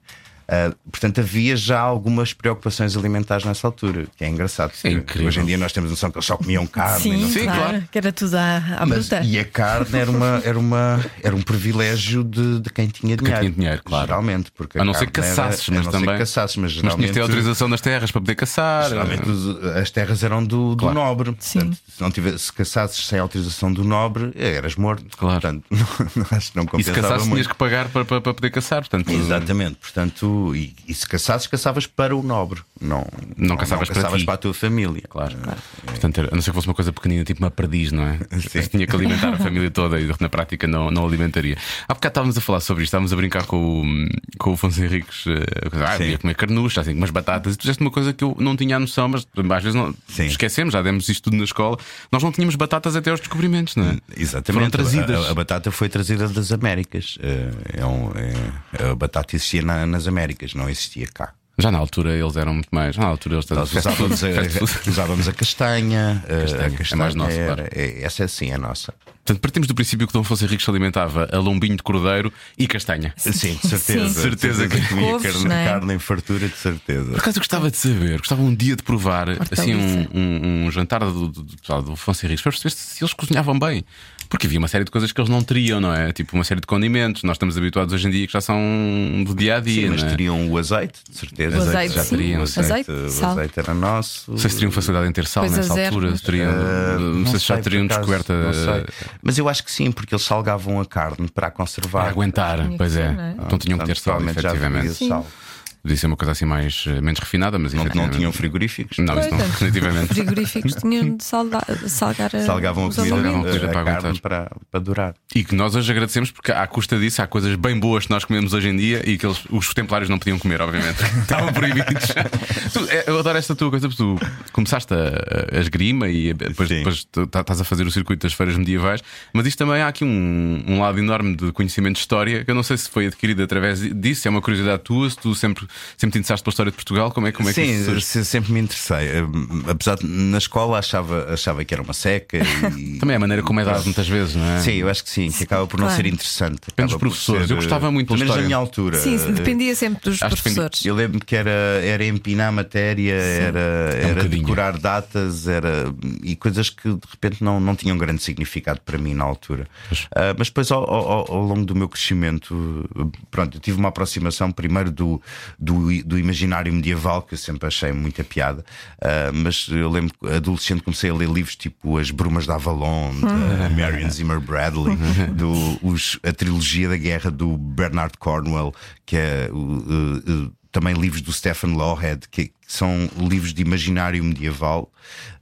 Eh, portanto, havia já algumas preocupações alimentares nessa altura, que é engraçado. É incrível. Hoje em dia nós temos noção que eles só comiam carne. Sim, não Sim, claro, claro. que era tudo à, à mas, bruta. e a carne era, uma, [LAUGHS] era, uma, era um privilégio de, de quem tinha quem dinheiro. tinha dinheiro, claro. Geralmente. Porque A não ser caçasses, a mas também. caçasses, mas Mas tinhas geralmente. ter autorização das terras para poder caçar. Geralmente as terras eram do, do Claro. nobre. Sim. Portanto, se não tivesse se caçasses sem autorização do nobre, eras morto. Claro. Portanto, [LAUGHS] não, acho que não E se caçasses tinhas muito. que pagar para, para, para poder caçar. Portanto, Exatamente, portanto, e, e se caçasses, caçavas para o nobre, não, Não caçavas para ti. a tua família. Claro. Portanto, era- a não ser que fosse uma coisa pequenina, tipo uma perdiz, não é? [LAUGHS] Sim. Tinha que alimentar a família toda e na prática não, não alimentaria. Há bocado estávamos a falar sobre isto, estávamos a brincar com o, com o Afonso Henriques. eh, Ah, Sim. ia comer carnucha, assim, umas batatas. E tu disseste uma coisa que eu não tinha a noção, mas às vezes não, Sim. esquecemos, já demos isto tudo na escola. Nós não tínhamos batatas até aos descobrimentos, não é? Exatamente. Foram trazidas. A, a- a batata foi trazida das Américas. Eh, É um- é- a batata existia na- nas Américas, não existia cá. Já na altura eles eram muito mais. Já na altura eles Nós [LAUGHS] usávamos a, usávamos a castanha. eh, Castanha, a é castanha mais nossa, era- claro. é- essa é sim a nossa. Portanto, partimos do princípio que Dom Afonso Henriques se alimentava a lombinho de cordeiro e castanha. Sim, de certeza. Sim. Certeza que- comia Couves, carne, é? carne em fartura, de certeza. Por acaso eu gostava de saber, gostava um dia de provar assim, um, um- um jantar do, do, do, pessoal do Afonso Henriques para perceber se eles cozinhavam bem. Porque havia uma série de coisas que eles não teriam, não é? Tipo uma série de condimentos. Nós estamos habituados hoje em dia que já são do dia a dia. Sim, mas não é? teriam o azeite, de certeza. O azeite, já sim. teriam, O azeite, Azeite, o sal. azeite era nosso. Não sei se teriam facilidade em ter sal nessa altura. teriam, Ah, não, sei se já teriam acaso, descoberta. não sei. Mas eu acho que sim, porque eles salgavam a carne para a conservar. Para aguentar, pois é. não é? Então tinham que ter sal, efetivamente. Podia ser uma coisa assim mais, eh, menos refinada, mas Não, não tinham frigoríficos. Não, isso não, Pois é. definitivamente. Frigoríficos [LAUGHS] tinham de salda- salgar a, Salgavam a comida, Salgavam a alimentos. comida a, para carne aguentar. para, para durar. E que nós hoje agradecemos porque à custa disso há coisas bem boas que nós comemos hoje em dia e que eles- os templários não podiam comer, obviamente. [LAUGHS] Estavam proibidos. Tu, eu adoro esta tua coisa, porque tu começaste a, a esgrima e depois, depois tá- estás a fazer o circuito das feiras medievais, mas isto também há aqui um, um lado enorme de conhecimento de história que eu não sei se foi adquirido através disso, é uma curiosidade tua, se tu sempre, sempre te interessaste pela história de Portugal, como é, como é que Sim, sempre me interessei. Hum, Apesar de na escola achava, achava que era uma seca. E... [LAUGHS] Também é a maneira como é dado muitas vezes, não é? Sim, eu acho que sim, que acaba por não Claro. ser interessante. Depende dos professores. ser, Eu gostava muito Pelo menos na minha altura. Sim, sim, dependia sempre dos Acho professores. Eu lembro que era, era empinar a matéria, era, era É um bocadinho. decorar datas era, e coisas que de repente não, não tinham grande significado para mim na altura. Ah, mas depois, ao, ao- ao longo do meu crescimento, pronto, eu tive uma aproximação primeiro do, do, do imaginário medieval, que eu sempre achei muita piada. Ah, mas eu lembro que adolescente comecei a ler livros tipo As Brumas da Avalon, da Marion Zimmer Bradley, do, os- a trilogia da guerra do Bernard Cornwell, que é o- também livros do Stephen Lawhead, que, são livros de imaginário medieval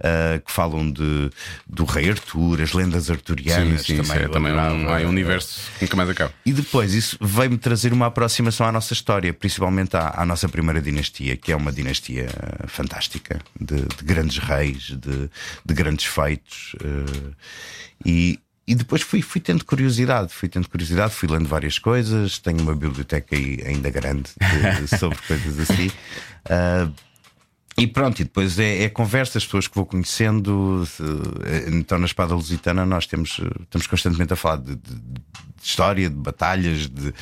ah, que falam de, do rei Arthur, as lendas Sim, arturianas. sim, isso também, é também um, adorava. há um universo que nunca mais acaba. E depois isso veio-me trazer uma aproximação à nossa história, principalmente à, à nossa primeira dinastia, que é uma dinastia eh, fantástica, de, de grandes reis, de, de grandes feitos. eh, e, e depois fui, fui tendo curiosidade, fui tendo curiosidade, fui lendo várias coisas, tenho uma biblioteca ainda grande de- [LAUGHS] sobre coisas assim. Ah, e pronto, e depois é, é conversa, as pessoas que vou conhecendo. se- Então, na Espada Lusitana, nós temos, eh, estamos constantemente a falar de- de história, de batalhas, de-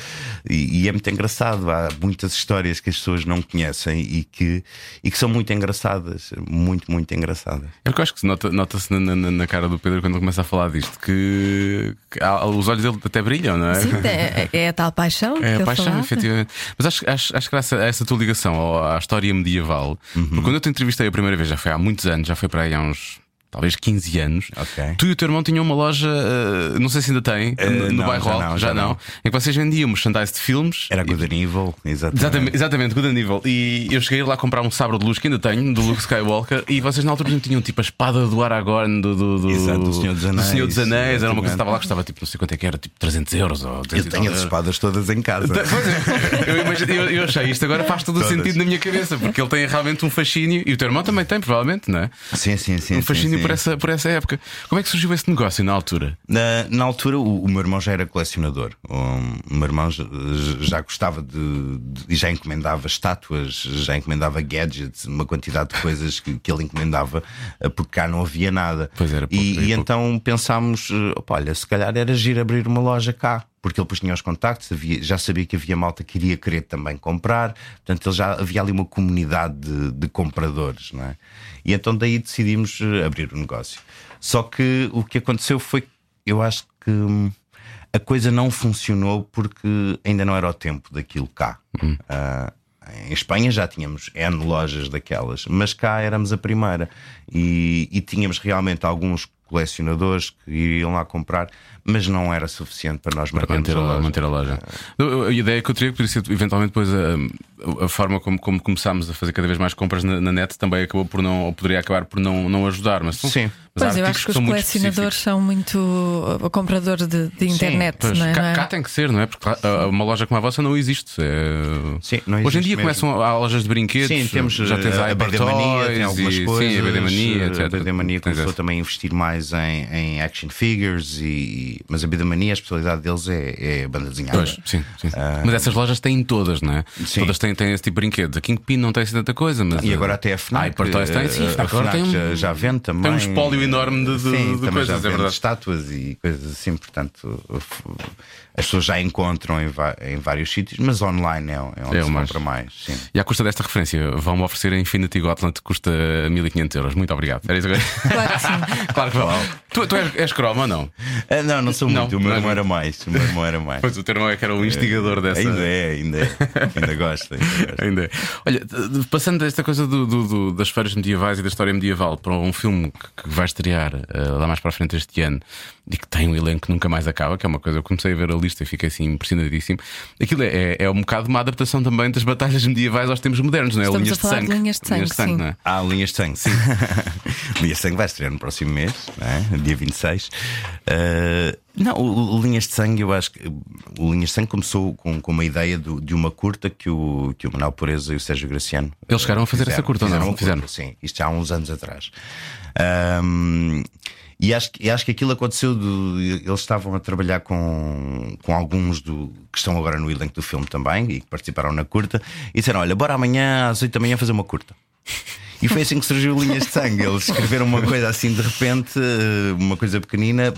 e, e é muito engraçado. Há muitas histórias que as pessoas não conhecem e que, e que são muito engraçadas, muito, muito engraçadas. É porque eu acho que se nota- nota-se na, na- na cara do Pedro quando começa a falar disto que, que há- os olhos dele até brilham, não é? Sim, é, é a tal paixão. [LAUGHS] É que a paixão, falava. efetivamente. Mas acho, acho, acho que essa, essa tua ligação à história medieval, porque quando eu te entrevistei a primeira vez, já foi há muitos anos, já foi para aí há uns talvez 15 anos. Ok. Tu e o teu irmão tinham uma loja, uh, não sei se ainda tem, Uh, no, não, bairro já Alto, não, já, já não, não. em que vocês vendiam merchandise de filmes. Era Good and Evil, exatamente. Exatamente, exatamente, good nível. E eu cheguei lá a comprar um sabre de luz que ainda tenho, do Luke Skywalker, e vocês na altura não tinham tipo a espada do Aragorn, do, do, do, Exato, do Senhor dos Anéis, Senhor dos Anéis. Era uma coisa que estava lá que custava tipo, não sei quanto é que era, tipo 300 euros ou 200 Eu tenho as espadas todas em casa. [LAUGHS] É, eu, imagino- eu- eu achei isto agora faz todo o sentido na minha cabeça, porque ele tem realmente um fascínio, e o teu irmão também tem, provavelmente, não é? Sim, sim, sim. Um sim, fascínio sim. Por, essa, por essa época. Como é que surgiu esse negócio na altura? Na, na altura, o, o meu irmão já era colecionador. O, meu irmão já, já gostava de, de- e já encomendava estátuas, já encomendava gadgets, uma quantidade de coisas que, que ele encomendava, eh, porque cá não havia nada. Pois era, pouco, e, era e então pensámos: eh, opa, olha, se calhar era giro abrir uma loja cá. Porque ele depois tinha os contactos, havia- já sabia que havia malta que iria querer também comprar, portanto, ele já havia ali uma comunidade de, de compradores, não é? E então daí decidimos eh, abrir o negócio. Só que o que aconteceu foi que eu acho que hum, a coisa não funcionou porque ainda não era o tempo daquilo cá. Ah, em Espanha já tínhamos N lojas daquelas, mas cá éramos a primeira e, e tínhamos realmente alguns colecionadores que iriam lá comprar, mas não era suficiente para nós Para manter a, a loja. manter a loja. A ideia que eu teria que poderia ser eventualmente depois a, a forma como, como começámos a fazer cada vez mais compras na, na net também acabou por não, ou poderia acabar por não, não ajudar. Mas Sim. mas Pois eu acho que os são muito colecionadores são muito compradores de, de internet, Pois, não é? cá, é? cá tem que ser, não é? Porque uma loja como a vossa não existe. É- Sim, não Hoje em existe dia mesmo. começam há lojas de brinquedos. Sim, temos já tens eh, a BD Mania, tem algumas e, coisas. Sim, a BD Mania, eh, etc. A BD Mania Tens começou também a investir mais em, em action figures, e, mas a BD Mania, a especialidade deles é, é a banda desenhada. Pois, sim, sim. Mas essas lojas têm todas, não é? Ah. Sim. Todas têm, têm esse tipo de brinquedos. A Kingpin não tem assim tanta coisa, mas. E agora até a FNAC. Ah, tem, sim. A Agora FNAC tem um- já, vende também. tem um espólio enorme de- de- Sim, de coisas, é verdade. estátuas e coisas assim. Portanto, as pessoas já encontram em, em vários sítios, mas online é, é onde É se o mais. compra mais. Sim. E à custa desta referência, vão-me oferecer a Infinity que custa 1500 euros. Muito obrigado. Era isso que... Claro que sim. [LAUGHS] claro que vão. Tu, tu és, és croma ou não? Ah, não, não sou Não, muito. o meu não é irmão era mais. O meu irmão era mais. Pois o teu irmão é que era o instigador dessa. Ainda é, ainda é. Ainda gosta. ainda [LAUGHS] é. Olha, passando desta coisa do- do- do- das feiras medievais e da história medieval para um filme que, que vai estrear eh, lá mais para a frente este ano e que tem um elenco que nunca mais acaba, que é uma coisa, eu comecei a ver a lista e fiquei assim impressionadíssimo. Aquilo é, é, é um bocado uma adaptação também das batalhas medievais aos tempos modernos, não é? Estamos linhas a falar de de sangue. linhas de sangue, sim. não é? Ah, Linhas de Sangue, sim. [LAUGHS] Linhas de Sangue vai estrear no próximo mês, não é? dia 26. Uh, não, o, Linhas de Sangue, eu acho que o Linhas de Sangue começou com, com uma ideia do- de uma curta que o, que o Manuel Pureza e o Sérgio Graciano Eles chegaram a fazer essa curta, ou não? fizeram Fizeram. curta, sim, isto já há uns anos atrás. Um, e acho, que- e acho que aquilo aconteceu. do- eles estavam a trabalhar com, com alguns do, que estão agora no elenco do filme também e que participaram na curta e disseram: Olha, bora amanhã às 8 da manhã fazer uma curta. [LAUGHS] E foi assim que surgiu Linhas de Sangue. Eles escreveram uma coisa assim de repente, uma coisa pequenina,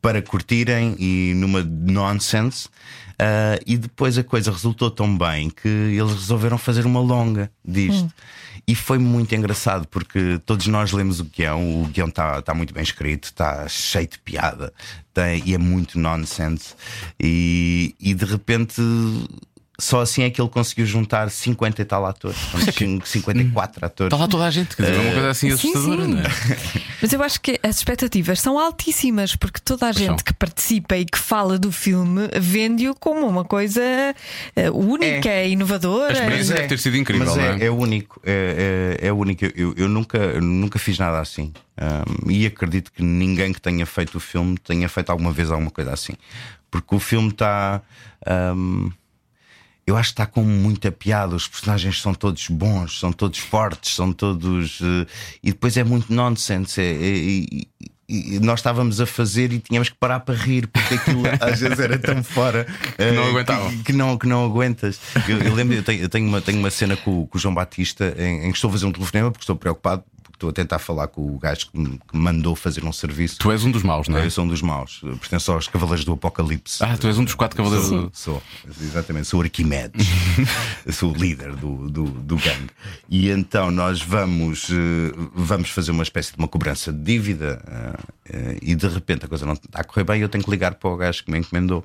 para curtirem e numa nonsense. Ah, e depois a coisa resultou tão bem que eles resolveram fazer uma longa disto. E foi muito engraçado porque todos nós lemos o guião, o guião está tá muito bem escrito, está cheio de piada tem, e é muito nonsense. E, e de repente. Só assim é que ele conseguiu juntar 50 e tal atores, [LAUGHS] é 54 atores. Está lá toda a gente, quer dizer, é uma coisa assim Sim, assustadora, não é? [LAUGHS] Mas eu acho que as expectativas são altíssimas, porque toda a são. gente que participa e que fala do filme vende-o como uma coisa eh, única, inovadora. A experiência deve ter sido incrível, Mas não é, é? é único, é, é, é único. Eu, eu nunca, eu nunca fiz nada assim. Um, e acredito que ninguém que tenha feito o filme tenha feito alguma vez alguma coisa assim. Porque o filme está. um, eu acho que está com muita piada. Os personagens são todos bons, são todos fortes, são todos. eh, e depois é muito nonsense. É, é- e nós estávamos a fazer e tínhamos que parar para rir, porque aquilo [LAUGHS] às vezes era tão fora eh, não aguentavam. que, que não, que não aguentas. Eu, eu lembro, eu tenho, eu tenho uma, tenho uma cena com, com o João Batista em, em que estou a fazer um telefonema porque estou preocupado, estou a tentar falar com o gajo que me, que me mandou fazer um serviço. Tu és um dos maus, não é? Eu sou um dos maus, eu pertenço aos Cavaleiros do Apocalipse. Ah, tu és um dos quatro cavaleiros Sou, do. sou, exatamente, sou Arquimedes, [LAUGHS] sou o líder do, do, do gangue. E então nós vamos, eh, vamos fazer uma espécie de uma cobrança de dívida. eh, uh, e de repente a coisa não está a correr bem, eu tenho que ligar para o gajo que me encomendou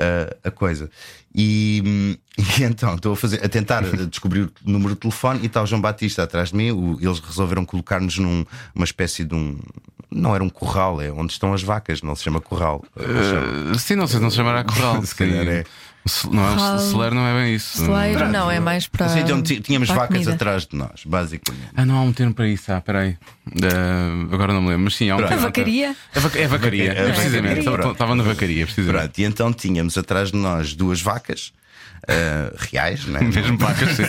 uh, a coisa. E, [LAUGHS] e, então estou a, fazer, a tentar descobrir o número de telefone e está o João Batista atrás de mim. O, eles resolveram colocar-nos numa espécie de um. Não era um corral, é onde estão as vacas, não se chama corral. Uh, sim, não sei, não se chamará corral. [LAUGHS] se calhar é. Não é, celeiro não é bem isso. Celeiro não, é mais para. Sim, então tínhamos para vacas atrás de nós, basicamente. Ah, não há um termo para isso. Ah, peraí. Uh, agora não me lembro, mas sim, há um termo. A vacaria? É, vac é vacaria, é, precisamente. Vacaria. Estava na vacaria, precisamente. Pronto, e então tínhamos atrás de nós duas vacas. Uh, reais, né? [LAUGHS] mesmo vacas, sim.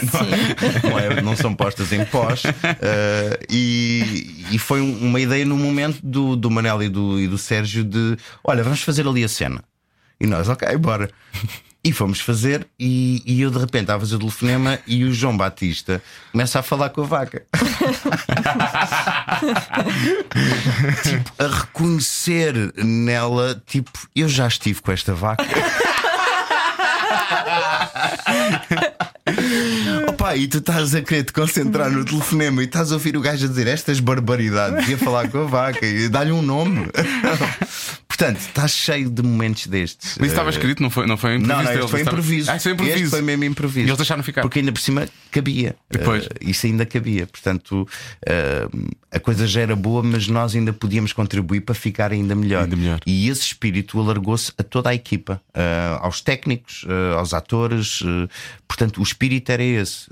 Não, é, não, são postas em pós. Uh, e, e, foi uma ideia no momento do, do Manel e do, e do Sérgio de: olha, vamos fazer ali a cena. E nós, ok, bora. E fomos fazer, e, e, eu de repente estava a fazer o telefonema e o João Batista começa a falar com a vaca. [LAUGHS] tipo, a reconhecer nela, tipo, eu já estive com esta vaca. Opa, e tu estás a querer te concentrar no telefonema e estás a ouvir o gajo a dizer estas barbaridades e a falar com a vaca e dar-lhe um nome. Portanto, está cheio de momentos destes. Mas estava escrito, não foi, não foi improviso? Não, não, este foi improviso. Ah, foi improviso. Este foi mesmo improviso. E eles deixaram ficar. Porque ainda por cima cabia. Depois. Uh, isso ainda cabia. Portanto, uh, a coisa já era boa, mas nós ainda podíamos contribuir para ficar ainda melhor. Ainda melhor. E esse espírito alargou-se a toda a equipa, uh, aos técnicos, aos atores. portanto, o espírito era esse.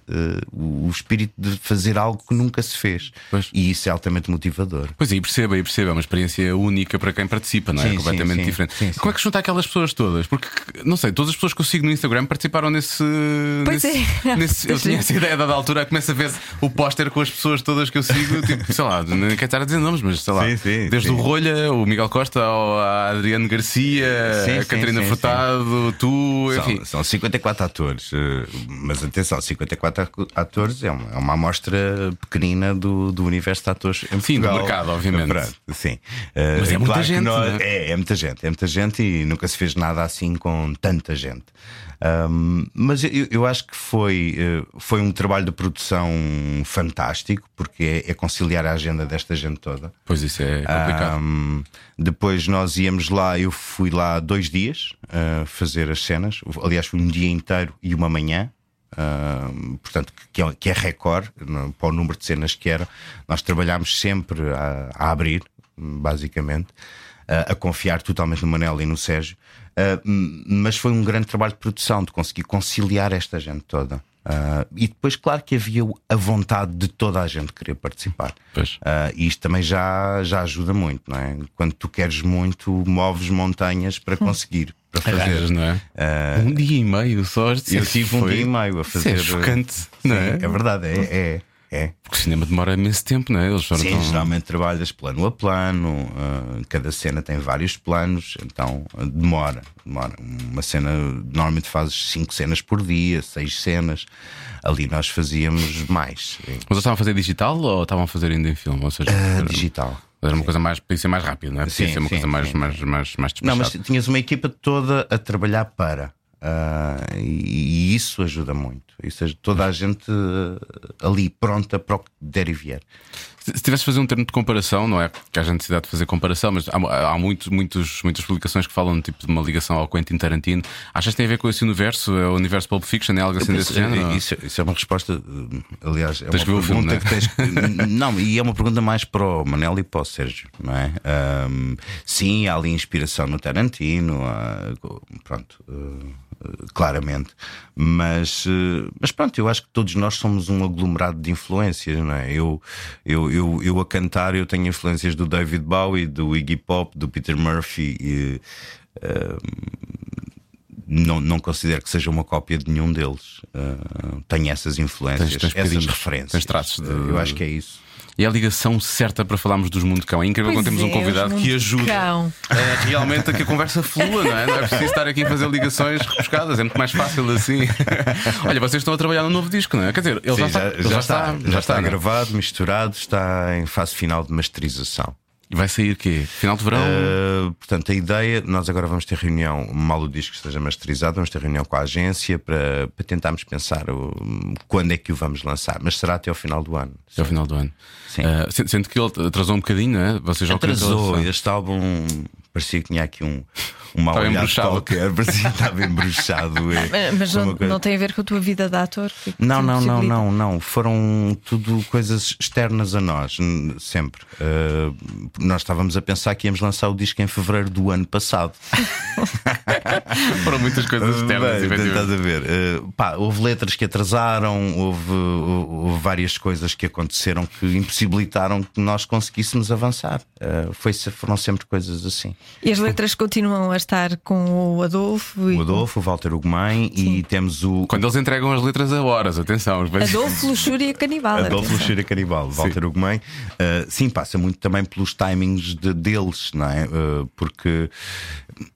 o espírito de fazer algo que nunca se fez. Pois. E isso é altamente motivador. Pois é, e perceba, e perceba. É uma experiência única para quem participa, não é? Sim, completamente sim, sim. diferente. Sim, sim. Como é que junta aquelas pessoas todas? Porque, não sei, todas as pessoas que eu sigo no Instagram participaram nesse. Pois nesse, é. nesse eu tinha essa ideia a dada altura, começa a ver o póster com as pessoas todas que eu sigo, tipo, sei lá, não quero estar a dizer nomes, mas sei lá, Sim, sim, desde sim. o Rolha, o Miguel Costa, ao a Adriano Garcia, Sim, a sim, Catarina sim, Furtado, tu, enfim. São, são 54 atores, eh, mas atenção, 54 atores é uma, é uma amostra pequenina do, do universo de atores em Sim, do mercado, obviamente. Pronto, sim. Eh, Mas é muita claro gente, nós- não é? É, é muita gente, é muita gente e nunca se fez nada assim com tanta gente. Ahm, mas eu, eu acho que foi, eh, foi um trabalho de produção fantástico, porque é, é conciliar a agenda desta gente toda. Pois isso é complicado. Ahm, depois nós íamos lá, eu fui lá dois dias ah, fazer as cenas. Aliás, foi um dia inteiro e uma manhã. Ahm, portanto, que é, que é recorde no- para o número de cenas que era. Nós trabalhámos sempre a, a abrir, basicamente, a, confiar totalmente no Manel e no Sérgio. Ah, mas foi um grande trabalho de produção de conseguir conciliar esta gente toda. Ah, e depois, claro que havia a vontade de toda a gente querer participar. Ah, e isto também já, já ajuda muito, não é? Quando tu queres muito, moves montanhas para conseguir, para fazer. Arranjas, não é? Ah, um dia e meio só. eu tive um dia e meio a Isso fazer. é chocante, não é? É verdade, é. é, é. Porque o cinema demora imenso tempo, não é? Eles Sim, tão- geralmente trabalhas plano a plano, ah, cada cena tem vários planos, então ah, demora, demora. Uma cena, normalmente fazes cinco cenas por dia, seis cenas. Ali nós fazíamos mais. Mas eles estavam a fazer digital ou estavam a fazer ainda em filme? Ou seja, Ah, era- digital. Era uma coisa mais, podia ser mais rápido, não é? Podia Sim, ser uma sim, coisa mais, sim. mais, mais, mais Não, mas despachada. tinhas uma equipa toda a trabalhar para. Ah, e, e isso ajuda muito. Isso ajuda toda a gente ah, ali pronta para o que der e vier. Se se tivesse de fazer um termo de comparação, não é que haja necessidade de fazer comparação, mas há, há muitos, muitos, muitas publicações que falam tipo, de uma ligação ao Quentin Tarantino. Achas que tem a ver com esse universo? É o universo Pulp Fiction? É algo assim Eu desse penso- género? Isso, isso é uma resposta, eh, aliás, é Tens que uma filme, pergunta não é? que tens que. [LAUGHS] Não, e é uma pergunta mais para o Manel e para o Sérgio, não é? Ahm, sim, há ali inspiração no Tarantino, há- pronto, eh, claramente, mas, eh, mas pronto, eu acho que todos nós somos um aglomerado de influências, não é? Eu, eu, eu, eu a cantar, eu tenho influências do David Bowie, do Iggy Pop, do Peter Murphy. E, não, não considero que seja uma cópia de nenhum deles. Uh, tenho essas influências, Tens- tens essas referências. tens traços de- Uh, Eu acho que é isso. E é a ligação certa para falarmos dos Mundo Cão. É incrível Pois quando temos um é, convidado os que ajuda é, realmente a que a conversa flua, não é? Não é preciso estar aqui a fazer ligações rebuscadas, é muito mais fácil assim. [LAUGHS] Olha, vocês estão a trabalhar no novo disco, não é? Quer dizer, ele Sim, já, está, ele já está, já está não é? gravado, misturado, está em fase final de masterização. E vai sair quê? Final de verão? Uh, portanto, a ideia, nós agora vamos ter reunião, mal o disco esteja masterizado, vamos ter reunião com a agência para, para tentarmos pensar o, quando é que o vamos lançar, mas será até ao final do ano. Até ao final do ano. Sim. Uh, sendo que ele atrasou um bocadinho, não é? Vocês já atrasou. Este álbum parecia que tinha aqui um, um mal estava embruxado. qualquer, parecia que estava [LAUGHS] embruxado. É, mas não, não, tem a ver com a tua vida de ator? Não, não, não, não, não. Foram tudo coisas externas a nós, sempre. Uh, nós estávamos a pensar que íamos lançar o disco em fevereiro do ano passado. [LAUGHS] Foram muitas coisas externas, Bem, Estás a ver? Uh, pá, houve letras que atrasaram, houve, houve, várias coisas que aconteceram que impossibilitaram que nós conseguíssemos avançar. Uh, foi, foram sempre coisas assim. E as letras continuam a estar com o Adolfo? O Adolfo, o Walter Ugumem e temos o. Quando eles entregam as letras a horas, atenção. Adolfo Luxúria Canibal. Adolfo Luxúria Canibal, Walter Ugumem. Uh, sim, passa muito também pelos timings de, deles, não é? Uh, porque.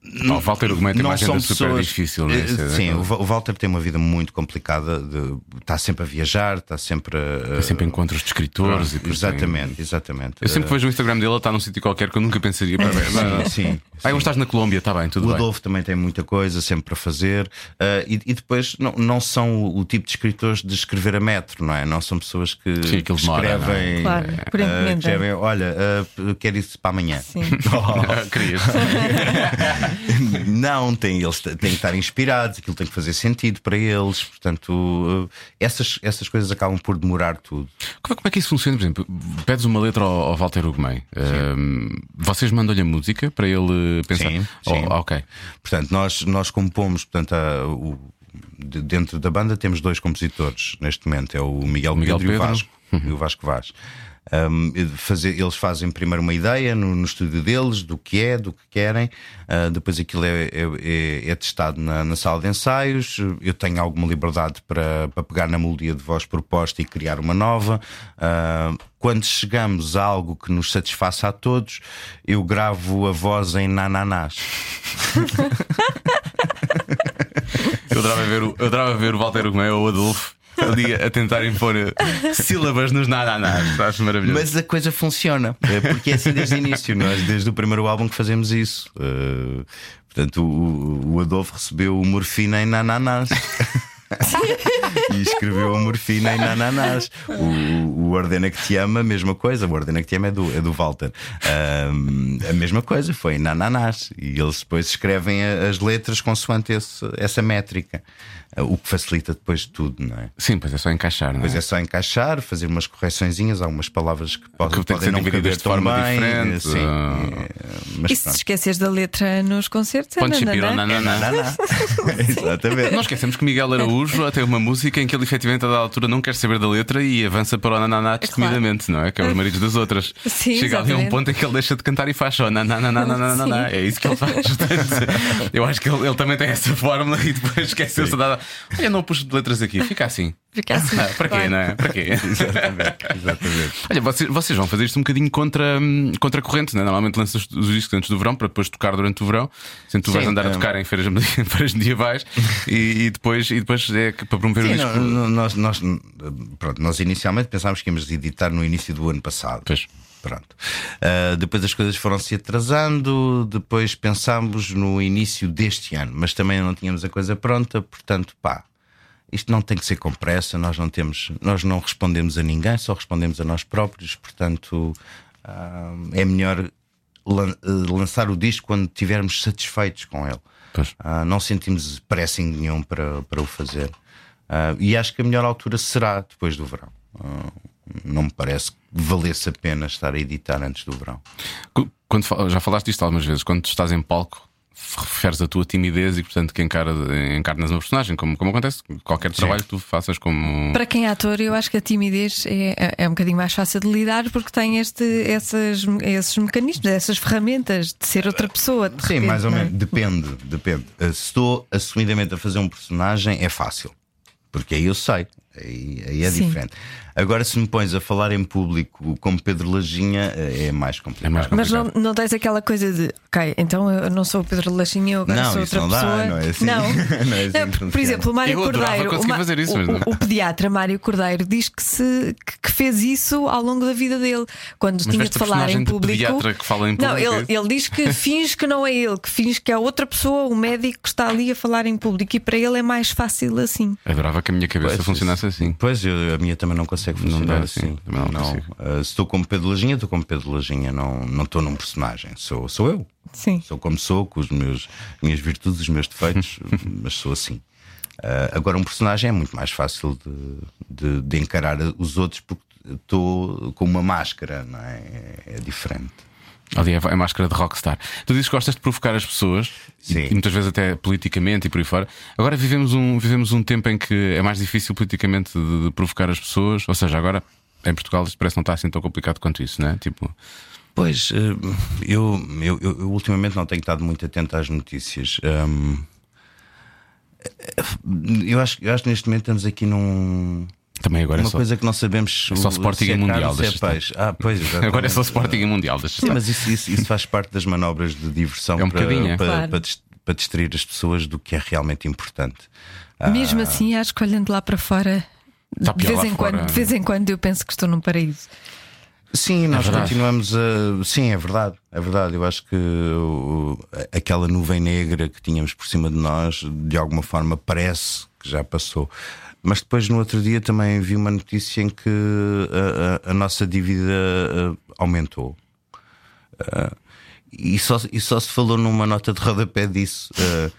Não, o Walter Ugumem tem uma agenda super pessoas... difícil, não é? Uh, sim, o Walter tem uma vida muito complicada, de... está sempre a viajar, está sempre a. Tem sempre encontros de escritores e Exatamente, exatamente. Eu sempre vejo o Instagram dele, ele está num sítio qualquer que eu nunca pensaria para ver. [LAUGHS] Sim, sim. Ah, estás na Colômbia, está bem, tudo o bem. O Adolfo também tem muita coisa sempre para fazer. Uh, e, e, depois não, não são o, o, tipo de escritores de escrever a metro, não é? Não são pessoas que, Sim, que escrevem. É? Claro, por uh, escrevem, olha, uh, quero isso para amanhã. Sim. [LAUGHS] [LAUGHS] oh. Querias. [LAUGHS] não, tem, eles têm que estar inspirados, aquilo tem que fazer sentido para eles. Portanto, uh, essas, essas coisas acabam por demorar tudo. Como é, como é que isso funciona? Por exemplo, pedes uma letra ao, ao Walter Ugumem. vocês mandam-lhe a música para ele pensar. Sim, sim. Oh, ok. Portanto, nós, nós compomos, portanto, a, o, dentro da banda temos dois compositores neste momento, é o Miguel, Miguel Pedro, Pedro, e o Vasco, uhum. e o Vasco Vaz. Um, fazer, eles fazem primeiro uma ideia no, no, estúdio deles do que é, do que querem, uh, depois aquilo é, é, é, é testado na, na, sala de ensaios. Eu tenho alguma liberdade para, para pegar na melodia de voz proposta e criar uma nova. Uh, quando chegamos a algo que nos satisfaça a todos, eu gravo a voz em nananás. [LAUGHS] eu adorava ver o, eu adorava ver o Walter Gomé ou o Adolfo ali a tentar impor sílabas nos nananás. [LAUGHS] Acho maravilhoso. Mas a coisa funciona, é porque é assim desde o início. Nós, desde o primeiro álbum, que fazemos isso. Uh, portanto, o, o Adolfo recebeu o morfina em nananás. [LAUGHS] [LAUGHS] e escreveu a morfina em nananás. O, o Ordena que te ama, a mesma coisa. O Ordena que te ama é do, é do Walter. Um, a mesma coisa, foi em nananás. E eles depois escrevem as letras consoante esse, essa métrica. O que facilita depois de tudo, não é? Sim, pois é só encaixar, não é? Pois é só encaixar, fazer umas correções, algumas palavras que podem, que podem não caber de forma bem, diferente. Sim, mas e se esqueces da letra nos concertos, é nananã. [LAUGHS] [LAUGHS] Exatamente. Não esquecemos que Miguel Araújo tem uma música em que ele efetivamente a da altura não quer saber da letra e avança para o nananá destemidamente, claro. não é? Que é os maridos das outras. Sim, Chega exatamente. ali a um ponto em que ele deixa de cantar e faz só nananana. É isso que ele faz. [LAUGHS] eu acho que ele, ele, também tem essa fórmula e depois esqueceu-se da. Olha, não pus de letras aqui, fica assim. Fica assim. Ah, para quê, claro. não é? Para quê? [LAUGHS] exatamente, exatamente. Olha, vocês, vocês, vão fazer isto um bocadinho contra, contra a corrente, não é? Normalmente lanças os discos antes do verão para depois tocar durante o verão. Sendo tu vais andar a tocar em feiras, [LAUGHS] feiras medievais e, e, depois, e depois é para promover Sim, o disco. Não, nós, nós, pronto, nós inicialmente pensámos que íamos editar no início do ano passado. Pois. Pronto. Uh, depois as coisas foram se atrasando, depois pensámos no início deste ano, mas também não tínhamos a coisa pronta, portanto, pá, isto não tem que ser com pressa, nós não temos, nós não respondemos a ninguém, só respondemos a nós próprios, portanto uh, é melhor lan lançar o disco quando estivermos satisfeitos com ele. Uh, não sentimos pressing nenhum para, para o fazer. Uh, e acho que a melhor altura será depois do verão. não me parece que valesse a pena estar a editar antes do verão. Quando, já falaste disto algumas vezes, quando estás em palco, referes a tua timidez e, portanto, que encara, encarnas uma personagem, como, como acontece qualquer trabalho que tu faças como. Para quem é ator, eu acho que a timidez é, é um bocadinho mais fácil de lidar porque tem este, essas, esses mecanismos, essas ferramentas de ser outra pessoa. Sim, repente, mais ou é? menos. Depende, depende. Se estou assumidamente a fazer um personagem, é fácil. Porque aí eu sei. Aí, aí é Sim. diferente. Agora, se me pões a falar em público como Pedro Lajinha, eh, é mais complicado. É mais Mas complicado. não, não tens aquela coisa de, ok, então eu não sou o Pedro Lachinha, eu agora Não, sou outra não dá, pessoa. não é assim. Não. [LAUGHS] Não é assim Não, por- por exemplo, o Mário Eu Cordeiro, conseguir o, Ma- fazer isso, mas o- não. o pediatra Mário Cordeiro diz que, se, que- que fez isso ao longo da vida dele. Quando tinha veste de falar em público. pediatra que fala em Não, público, é ele, ele diz que finge que não é ele, que finge que é outra pessoa, um médico que está ali a falar em público e para ele é mais fácil assim. Adorava que a minha cabeça Pois, funcionasse assim. Pois, eu- a minha também não consegue Não funcionar dá assim, também não consigo. Uh, se estou como Pedro Lajinha, estou como Pedro Lajinha, não não estou num personagem, sou, sou eu. Sim. Sou como sou, com os meus minhas virtudes, os meus defeitos, [LAUGHS] mas sou assim. Uh, agora, um personagem é muito mais fácil de, de, de encarar os outros porque estou com uma máscara, não é? É, é diferente. Ali é a máscara de rockstar. Tu dizes que gostas de provocar as pessoas, Sim. e muitas vezes até politicamente e por aí fora. Agora vivemos um, vivemos um tempo em que é mais difícil politicamente de, de provocar as pessoas, ou seja, agora em Portugal isto parece não está assim tão complicado quanto isso, né? Tipo, Pois, eh, eu, eu, eu- eu ultimamente não tenho estado muito atento às notícias. Hum, eu, acho, eu acho que neste momento estamos aqui num. Também agora é uma só. coisa que não sabemos é só Sporting se é Mundial, se é peixe. Ah, pois, [LAUGHS] exatamente. Agora é só Sporting e Mundial. Sim, estar. mas isso, isso, isso faz parte das manobras de diversão É um para, bocadinho, é. para, Claro. para dis- para distrair as pessoas do que é realmente importante. Ah, Mesmo assim, acho que olhando lá para fora, de vez, lá em fora. quando, de vez em quando eu penso que estou num paraíso. Sim, nós verdade. continuamos a. Sim, é verdade, é verdade. Eu acho que o- aquela nuvem negra que tínhamos por cima de nós, de alguma forma, parece que já passou. Mas depois, no outro dia, também vi uma notícia em que a, a- a nossa dívida eh, aumentou. Ah, e, só, e só se falou numa nota de rodapé disso. Ah,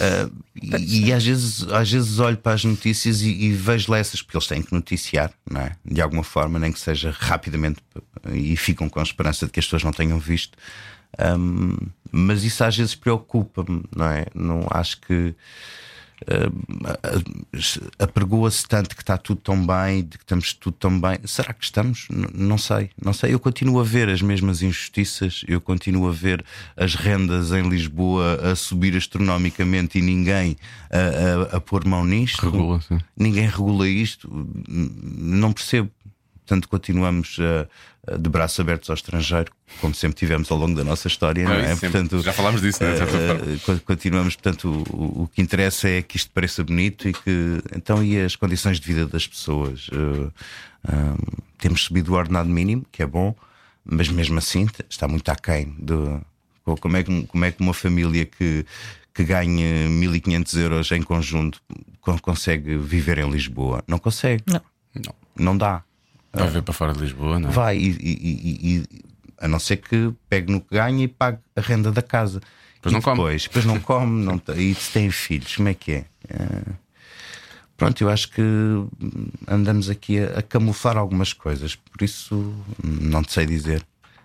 ah, e, e às vezes, às vezes olho para as notícias e, e vejo lá essas, porque eles têm que noticiar, não é? De alguma forma, nem que seja rapidamente, e ficam com a esperança de que as pessoas não tenham visto. Ahm, mas isso às vezes preocupa-me, não é? Não acho que apregoa-se tanto que está tudo tão bem, de que estamos tudo tão bem. Será que estamos? N- não sei, não sei. Eu continuo a ver as mesmas injustiças, eu continuo a ver as rendas em Lisboa a subir astronomicamente e ninguém a, a- a pôr mão nisto. Regula. Ninguém regula isto. Não percebo. Portanto, continuamos eh, de braços abertos ao estrangeiro, como sempre tivemos ao longo da nossa história, não É, é? Portanto, Já falámos disso, né, co- continuamos, portanto, o, o que interessa é que isto pareça bonito e que então e as condições de vida das pessoas. Ah, temos subido o ordenado mínimo, que é bom, mas mesmo assim está muito aquém do co- como é que, como é que uma família que, que ganha 1500 euros em conjunto con- consegue viver em Lisboa? Não consegue, Não. Não. não dá. Vai ver para fora de Lisboa, não é? Vai, e, e- e- a não ser que pegue no que ganha e pague a renda da casa. Depois e não come. depois, depois não come, não e se tem filhos, como é que é? Eh, Pronto, eu acho que andamos aqui a, a camuflar algumas coisas, por isso não te sei dizer.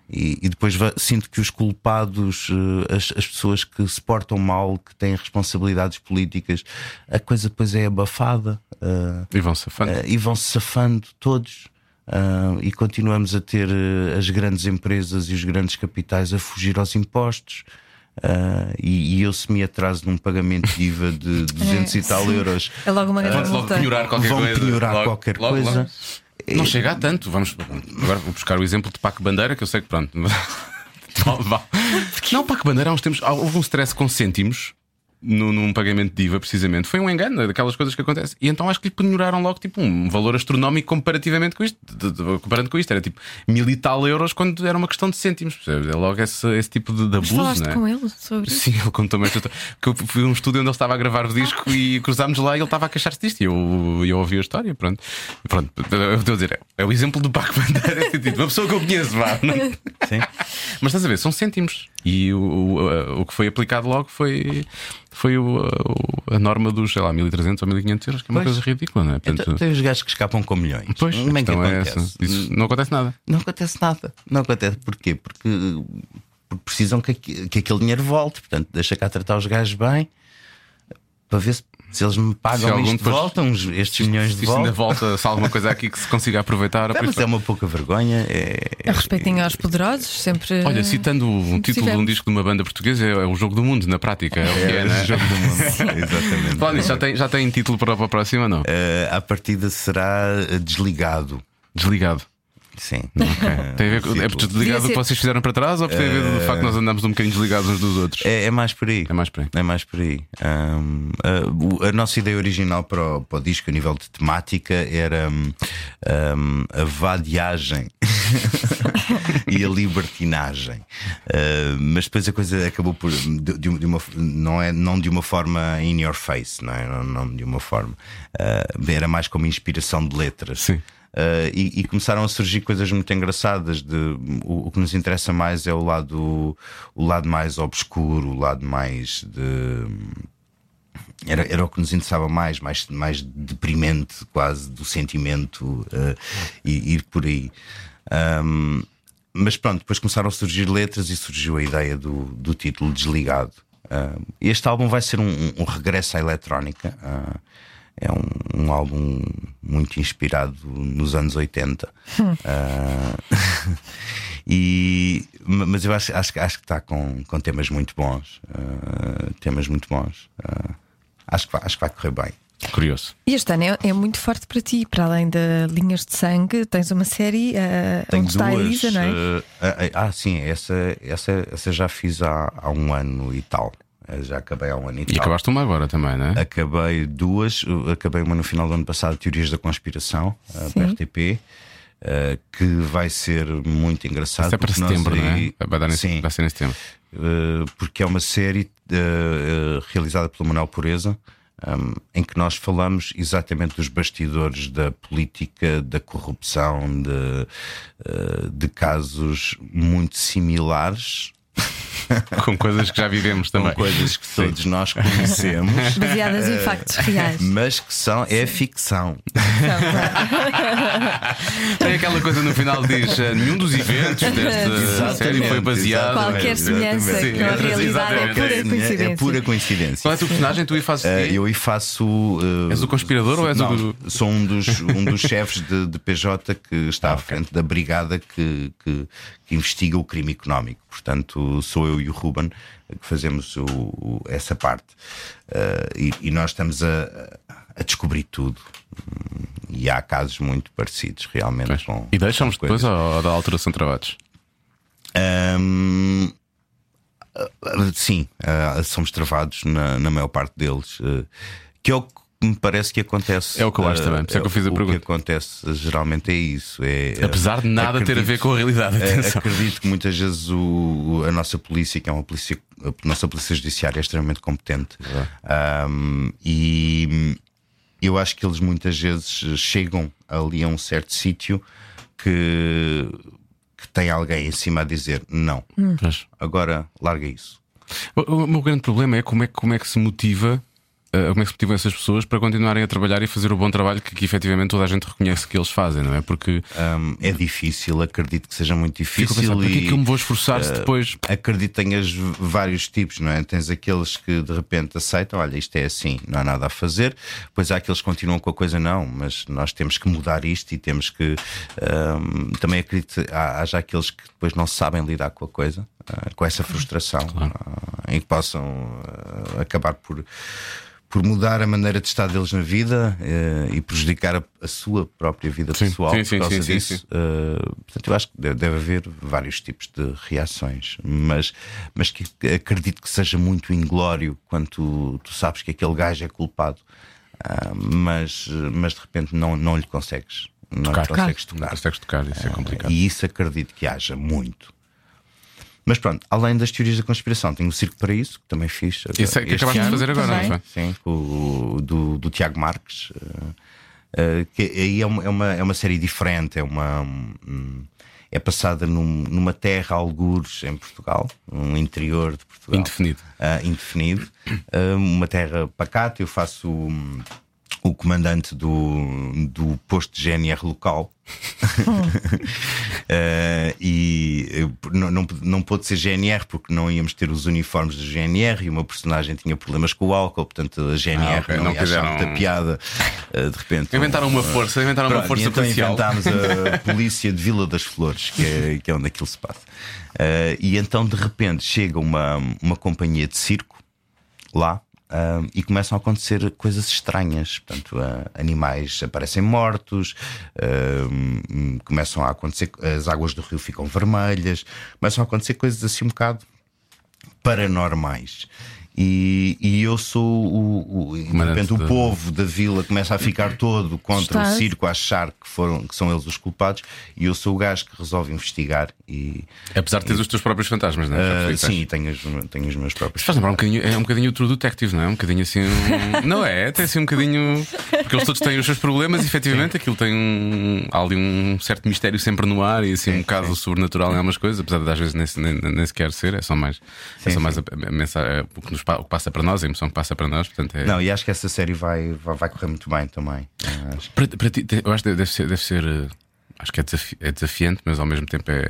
E, e depois sinto que os culpados, eh, as, as pessoas que se portam mal, que têm responsabilidades políticas, a coisa depois é abafada. eh, E vão safando. eh, e vão-se safando todos. Ah, e continuamos a ter eh, as grandes empresas e os grandes capitais a fugir aos impostos. Ah, e, e eu, se me atraso num pagamento de IVA de [LAUGHS] 200 e tal sim. euros, É logo uma grande logo penhorar qualquer vão coisa. penhorar Logo- qualquer logo- coisa. logo. Não chega a tanto. Vamos, agora vou buscar o exemplo de Paco Bandeira, que eu sei que pronto. [LAUGHS] Não, Paco Bandeira há uns tempos houve um stress com cêntimos. No, num pagamento de IVA, precisamente, foi um engano daquelas coisas que acontecem. E então acho que lhe penhoraram logo tipo um valor astronómico comparativamente com isto. De- de- comparando com isto, era tipo mil e tal euros quando era uma questão de cêntimos. percebes? É logo esse, esse tipo de, de Mas abuso, falaste não é? com ele sobre isso? Sim, ele contou-me esta história. Que eu fui a um estúdio onde ele estava a gravar o disco e cruzámos lá e ele estava a queixar-se disto. E eu, eu ouvi a história. Pronto, pronto eu estou a dizer, é, é o exemplo do Paco Bandeira. é [LAUGHS] tipo, Uma pessoa que eu conheço, vá. não é? sim. Mas estás a ver, são cêntimos. E o, o, o que foi aplicado logo foi, foi o, a, a norma dos, sei lá, 1300 ou 1500 euros, que é uma Pois. coisa ridícula, não é? Então, Portanto, tem os gajos que escapam com milhões. pois, Como é que é acontece? Isso não acontece nada. Não acontece nada. Não acontece. Porquê? Porque, porque precisam que, que aquele dinheiro volte. Portanto, deixa cá tratar os gajos bem. para ver se, se eles me Se pagam algum isto de depois- volta, uns, estes milhões Se de isto ainda volta. volta, se alguma coisa aqui que se consiga aproveitar. Não, depois mas é uma pouca vergonha. É, A respeitinho aos poderosos, sempre. Olha, citando um título de um disco de uma banda portuguesa, é, é o jogo do mundo, na prática. É o que é, é né? o jogo do mundo. [LAUGHS] Exatamente. Nisso, já tem, já tem título para, a próxima não? Eh, à partida será eh, desligado. Desligado. Sim. [LAUGHS] Tem a ver com, é por Título. desligado o que vocês fizeram para trás ou por tem a ver do facto de nós andamos um bocadinho desligados uns dos outros? É, é mais por aí. É mais por aí. É mais por aí. Ahm, a, a nossa ideia original para o, para o disco, a nível de temática, era hum, hum, a vadiagem [LAUGHS] e a libertinagem. Ah, mas depois a coisa acabou por. De, de uma- não, é, não de uma forma in your face, não, é? não, não de uma forma. Ah, era mais como inspiração de letras. Sim. Uh, e, e começaram a surgir coisas muito engraçadas. De, o, o que nos interessa mais é o lado, o lado mais obscuro, o lado mais de. Era, era o que nos interessava mais, mais, mais deprimente, quase do sentimento uh, e ir por aí. Um, mas pronto, depois começaram a surgir letras e surgiu a ideia do, do título Desligado. Uh, este álbum vai ser um, um regresso à eletrónica. Uh, é um, um álbum muito inspirado nos anos 80. Uh, [LAUGHS] [LAUGHS] e, ma- mas eu acho, acho, que- acho que está com, com temas muito bons. uh, temas muito bons. Uh, acho, que vai, acho que vai correr bem. Curioso. E este ano é, é muito forte para ti, para além de linhas de sangue, tens uma série uh, Tenho onde está a. Elisa, não é? uh, ah, ah, sim, essa, essa, essa já fiz há, há um ano e tal. Uh, Já acabei há um ano e, E tal. acabaste uma agora também, não é? Acabei duas, uh, acabei uma no final do ano passado, Teorias da Conspiração, para Sim. RTP, uh, que vai ser muito engraçado. Isso é para setembro, não é? aí- Vai, dar nesse, Sim, vai ser nesse tempo. uh, porque é uma série uh, uh, realizada pelo Manuel Pureza. um, em que nós falamos exatamente dos bastidores da política, da corrupção, de, uh, de casos muito similares [LAUGHS] Com coisas que já vivemos com também. coisas que todos nós conhecemos. [LAUGHS] Baseadas em factos reais. Mas que são, é ficção. Tem aquela coisa no final que diz: eh, nenhum dos eventos desta série foi baseado. Qualquer semelhança Sim, com a realidade é pura É- coincidência. É pura coincidência. Qual é o teu personagem? Tu aí fazes o Eh, quê? eu aí faço. uh, És o conspirador ou és não, o- Sou um dos, um dos chefes de, de PJ que está à frente da brigada que, que, que investiga o crime económico. Portanto, sou eu e o Ruben que fazemos o- o- essa parte. Eh, e, e nós estamos a, a descobrir tudo. Hum, E há casos muito parecidos, realmente. Pois. com- E deixamos depois ou da altura são travados? Ahm, ah, ah, sim, ah, somos travados na, na maior parte deles. ah, que é o que me parece que acontece. É o que eu acho ah, também, por isso é que eu fiz a o pergunta. que acontece geralmente é isso. É, Apesar de nada ter a ver com a realidade. é, Atenção. acredito que muitas vezes o- a nossa polícia, que é uma polícia, a nossa polícia judiciária é extremamente competente. Ahm, e eu acho que eles muitas vezes chegam ali a um certo sítio que, que tem alguém em cima a dizer não, Pois. agora larga isso. O, o meu grande problema é como é, como é que se motiva. Eh, Como é que se motivam essas pessoas para continuarem a trabalhar e fazer o bom trabalho que, que efetivamente toda a gente reconhece que eles fazem, não é? Porque Ahm, é difícil, acredito que seja muito fico difícil. a pensar, que é e- que eu me vou esforçar se depois. Acredito que tenhas vários tipos, não é? Tens aqueles que de repente aceitam, olha, isto é assim, não há nada a fazer. Depois há aqueles que continuam com a coisa, não, mas nós temos que mudar isto e temos que. ahm, também acredito que há, haja aqueles que depois não sabem lidar com a coisa, ah, com essa frustração, ah, em que possam ah, acabar por. Por mudar a maneira de estar deles na vida eh, e prejudicar a, a sua própria vida Sim, pessoal sim, por causa sim, disso. Uh, portanto, eu acho que deve, haver vários tipos de reações, mas, mas que acredito que seja muito inglório quando tu, tu sabes que aquele gajo é culpado, Ah, mas, mas de repente não, não lhe consegues. Não lhe consegues Não tocar. consegues tocar, isso é complicado. E isso acredito que haja muito. Mas pronto, além das teorias da conspiração, tenho o Circo para isso, que também fiz. Isso é que acabaste de fazer agora, também. não foi? Sim, o, do, do Tiago Marques. eh, que aí é uma, é, uma, é uma série diferente, é uma. hum, é passada num- numa terra, algures, em Portugal, no interior de Portugal. Indefinido. Ah, indefinido. Ah, uma terra pacata, eu faço hum, o comandante do, do posto de GNR local. Uh, [LAUGHS] e não, não, não pôde ser GNR porque não íamos ter os uniformes do GNR e meu personagem tinha problemas com o álcool, portanto a GNR Ah, ok, não, não ia achar quiseram- muita piada. uh, de repente. Inventaram uma um- força, inventaram uma Pronto, força e então policial. inventámos a [LAUGHS] polícia de Vila das Flores, que é, que é onde aquilo se passa. Uh, e então de repente chega uma, uma companhia de circo lá. Ah, e começam a acontecer coisas estranhas, portanto, ah, animais aparecem mortos, hum, começam a acontecer, as águas do rio ficam vermelhas, começam a acontecer coisas assim um bocado paranormais. E, e eu sou o, o, e de repente o povo da vila começa a ficar todo contra Está. o circo, a achar que, foram, que são eles os culpados, e eu sou o gajo que resolve investigar. E Apesar de teres os teus próprios fantasmas, não é? Percebi, sim, tenho os, tenho os meus próprios. Faz lembrar um bocadinho, é um bocadinho o True Detective, não é? Um bocadinho assim. um- [LAUGHS] Não é? Tem assim um bocadinho. Porque eles todos têm os seus problemas e efetivamente aquilo tem um. Há ali um certo mistério sempre no ar e assim um bocado sobrenatural em algumas coisas, apesar de às vezes nem, nem, nem sequer ser, é só mais, é Sim, só mais a, a mensagem, o, que nos, o que passa para nós, a emoção que passa para nós. Portanto, é, Não, e acho que essa série vai, vai, vai correr muito bem também. Ah, acho Para, para ti, eu acho que deve ser, deve ser eh, acho que é, desafi- é desafiante, mas ao mesmo tempo é,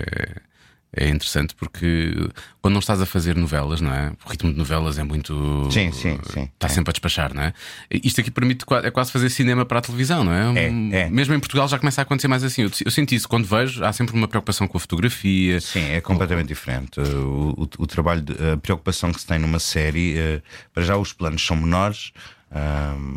é interessante porque quando não estás a fazer novelas, não é? O ritmo de novelas é muito. Sim, sim, sim. Está É. sempre a despachar, não é? Isto aqui permite é quase fazer cinema para a televisão, não é? É, é. Mesmo em Portugal já começa a acontecer mais assim. Eu, eu senti isso quando vejo, há sempre uma preocupação com a fotografia. Sim, é completamente diferente. O, o- o trabalho, de- a preocupação que se tem numa série, eh, para já os planos são menores,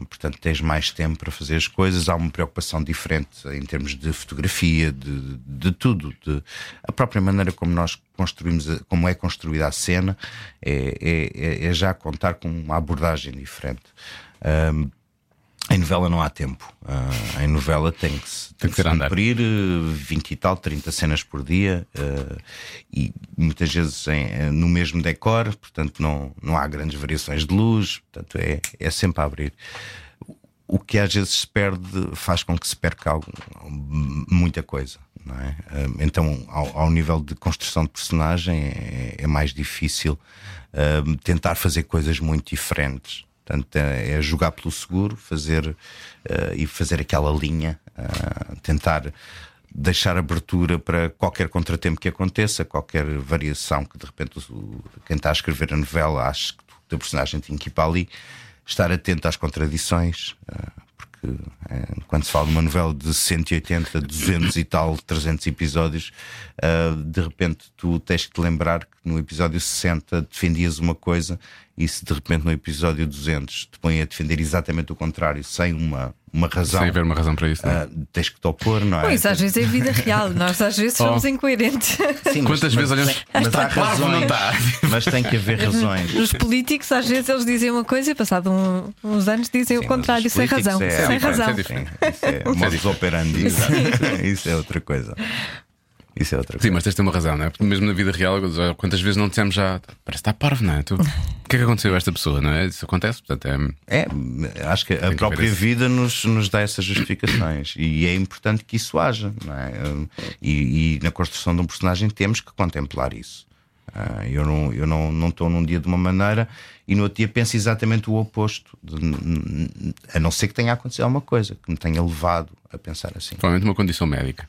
portanto tens mais tempo para fazer as coisas. Há uma preocupação diferente em termos de fotografia, de, de tudo. De, a própria maneira como nós construímos, como é construída a cena, é, é- é- é já contar com uma abordagem diferente. Em novela não há tempo. Ah, em novela tem que se, Tem que ser a andar. cumprir eh, 20 e tal, 30 cenas por dia eh, e muitas vezes em- eh, no mesmo decor, portanto não, não há grandes variações de luz, portanto é, é sempre a abrir. O que às vezes se perde faz com que se perca algo- muita coisa. Não é? Eh, Então, ao, ao nível de construção de personagem, é, é mais difícil eh, tentar fazer coisas muito diferentes. Portanto, é é jogar pelo seguro, fazer eh, e fazer aquela linha, eh, tentar deixar abertura para qualquer contratempo que aconteça, qualquer variação que de repente o- quem está a escrever a novela acha que o teu personagem tem que ir para ali, estar atento às contradições, eh, porque quando se fala de uma novela de 180, 200 e tal, 300 episódios, de repente tu tens que te lembrar que no episódio 60 defendias uma coisa e se de repente no episódio 200 te põem a defender exatamente o contrário, sem uma, uma razão. Sem haver uma razão para isso. não é? ah, tens que te opor, não é? Pois, às vezes é vida real, [LAUGHS] nós às vezes somos Oh. incoerentes. Sim, Quantas vezes olhamos- Mas Está há claro, razões. [LAUGHS] não está. Mas tem que haver razões. Os políticos, às vezes, eles dizem uma coisa e, passado um- uns anos, dizem Sim, o mas contrário, sem razão. é sem diferente, razão. é diferente. Sim, isso é modus operandi. Isso é outra coisa. Isso é outra coisa. Sim, mas tens de uma razão, não é? Porque mesmo na vida real, quantas vezes não dissemos já parece que está parvo, não é? Tu, o que é que aconteceu a esta pessoa, não é? Isso acontece, portanto é. É, acho que a que própria vida nos, nos dá essas justificações e é importante que isso haja, não é? E, e na construção de um personagem temos que contemplar isso. Ah, eu não eu não não estou num dia de uma maneira e no outro dia penso exatamente o oposto, de- a não ser que tenha acontecido alguma coisa que me tenha levado a pensar assim. Provavelmente uma condição médica.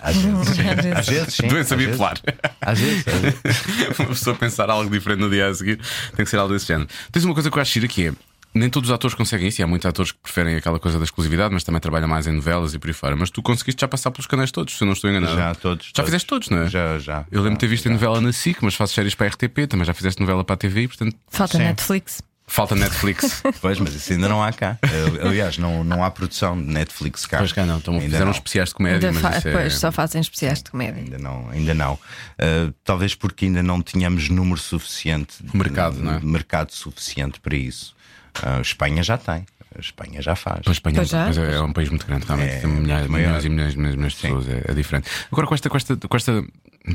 Às vezes, [LAUGHS] Às vezes. às vezes sim, Doença às vezes. bipolar. Às vezes, às vezes. [LAUGHS] uma pessoa pensar algo diferente no dia a seguir tem que ser algo desse género. Tens uma coisa que eu acho gira que é. Nem todos os atores conseguem isso, e há muitos atores que preferem aquela coisa da exclusividade, mas também trabalham mais em novelas e por aí fora. Mas tu conseguiste já passar pelos canais todos, se eu não estou enganado. Já todos. Já todos. fizeste todos, não é? Já, já. Eu lembro de ter Já, visto em já. novela na SIC, mas faço séries para a RTP, também já fizeste novela para a TV, portanto Falta Sim. Netflix. Falta Netflix. [LAUGHS] Pois, mas isso ainda não há cá. [LAUGHS] Aliás, não, não há produção de Netflix cá. Pois cá não, então Ainda fizeram não. especiais de comédia, Ainda mas fa- isso é... Pois, só fazem especiais de comédia. Ainda não, ainda não. Uh, talvez porque ainda não tínhamos número suficiente, de- Mercado, não é? de mercado suficiente para isso. Uh, Espanha já tem, a Espanha já faz. Pois Espanha Pois já. pois é, é um país muito grande, realmente. É, tem milhares, maior. milhões e milhões, milhões, milhões de pessoas, é, é diferente. Agora, com esta, com esta, com esta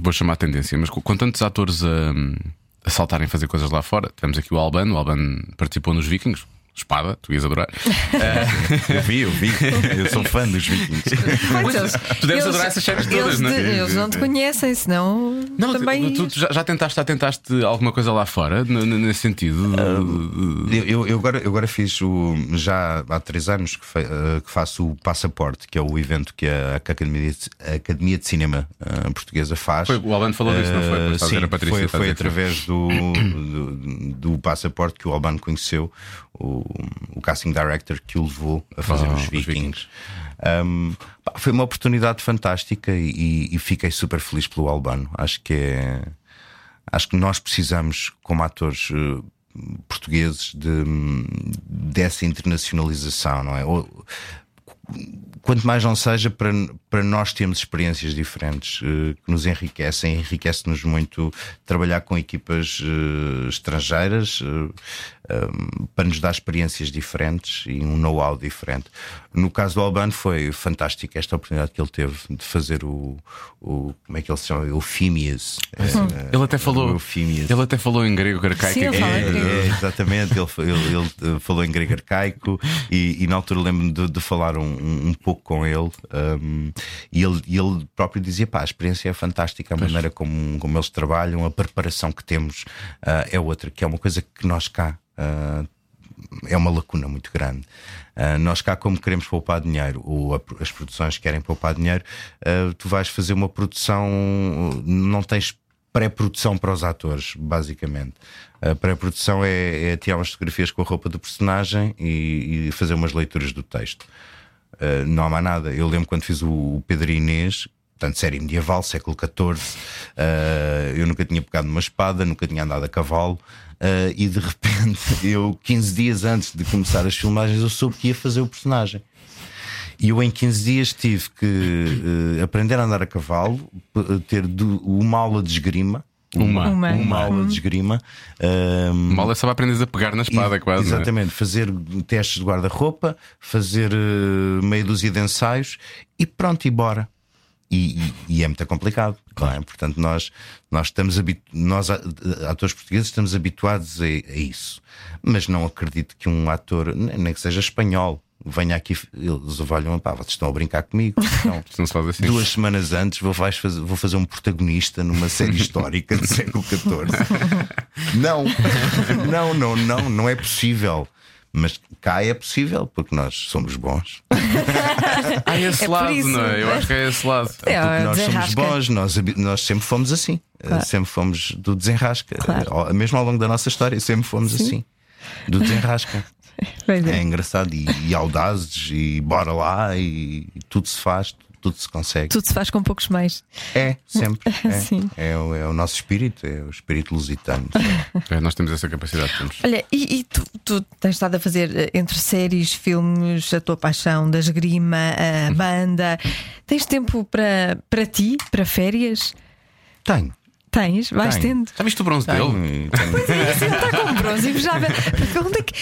vou chamar a tendência, mas com, com tantos atores a, a saltarem fazer coisas lá fora, tivemos aqui o Alban, o Alban participou nos Vikings. Espada, tu ias adorar. [LAUGHS] Eu vi, eu vi. Eu sou fã dos vikings. Eles- tu deves eles- adorar essas séries todas, eles, não é? eles não te conhecem, senão Não, também. tu, tu já, já tentaste, já tentaste alguma coisa lá fora, nesse sentido? Eu, eu- eu agora, eu agora fiz o. Já há três anos que, fe- eh, que faço o Passaporte, que é o evento que a Academia de, a Academia de Cinema eh, Portuguesa faz. Foi, o Albano falou disso, não foi? Eh, sim, a Patrícia, foi, foi através do, do, do passaporte que o Albano conheceu, o, o casting director que o levou a fazer Ah, os os Vikings. Vikings. Um, foi uma oportunidade fantástica e, e fiquei super feliz pelo Albano. Acho que é. Acho que nós precisamos, como atores eh, portugueses, de, dessa internacionalização, não é? Ou- quanto mais não seja para, para nós termos experiências diferentes eh, que nos enriquecem, enriquece-nos muito trabalhar com equipas eh, estrangeiras eh, para nos dar experiências diferentes e um know-how diferente. No caso do Albano foi fantástico esta oportunidade que ele teve de fazer o, o como é que ele se chama? O Phineas. Eh, Ele até falou, o Phineas. ele até falou em grego arcaico. Sim, É, é, exatamente, ele, ele- ele, falou em grego arcaico e, e na altura lembro-me de, de falar um, um- um pouco com ele um, e ele, ele próprio dizia: pá, a experiência é fantástica, a maneira como, como eles trabalham, a preparação que temos uh, é outra, que é uma coisa que nós cá. uh, é uma lacuna muito grande. Uh, nós cá, como queremos poupar dinheiro, ou a- as produções querem poupar dinheiro, uh, tu vais fazer uma produção, não tens pré-produção para os atores, basicamente. A pré-produção é, é tirar umas fotografias com a roupa do personagem e, e fazer umas leituras do texto. Uh, não há mais nada. Eu lembro quando fiz o, o Pedro Inês, portanto, série medieval, século XIV. uh, eu nunca tinha pegado numa espada, nunca tinha andado a cavalo. uh, e de repente, [LAUGHS] eu, 15 dias antes de começar as filmagens, eu soube que ia fazer o personagem. E eu em 15 dias tive que aprender a andar a cavalo, ter uma aula de esgrima. Uma. Uma. Uma aula de esgrima. um, Mal é só aprendes a pegar na espada, e- quase. é? Exatamente, fazer testes de guarda-roupa, fazer eh, meia dúzia de ensaios e pronto, e bora. E, e- e é muito complicado, não é? Portanto, nós, nós estamos nós, atores portugueses, estamos habituados a, a isso. Mas não acredito que um ator, nem que seja espanhol, venha aqui, eles olham, pá, vocês estão a brincar comigo. [LAUGHS] Não. Isto não se faz assim. Duas semanas antes vou, vais fazer, vou fazer um protagonista numa série histórica do século XIV. Não, não, não, não, não é possível. Mas cá é possível, porque nós somos bons. [LAUGHS] Ah, esse É lado, isso. não é? Eu acho que é esse lado. É, Porque nós somos bons, nós, nós sempre fomos assim. Claro. Sempre fomos do desenrasca. Claro. Mesmo ao longo da nossa história, sempre fomos assim. Do desenrasca. Pois É é. engraçado e, e audazes e bora lá e, e tudo se faz, tudo se consegue. Tudo se faz com poucos mais. É, sempre. [LAUGHS] É, Sim. é, o, é o nosso espírito, é o espírito lusitano. [LAUGHS] É, nós temos essa capacidade, temos. Olha, e, e tu, tu tens estado a fazer eh, entre séries, filmes, a tua paixão da esgrima, a banda. Tens tempo para, para ti, para férias? Tenho. Tens? Vais Tenho. tendo? Já viste o bronze tenho, dele? tenho. Assim está com bronze invejável. Porque onde é que...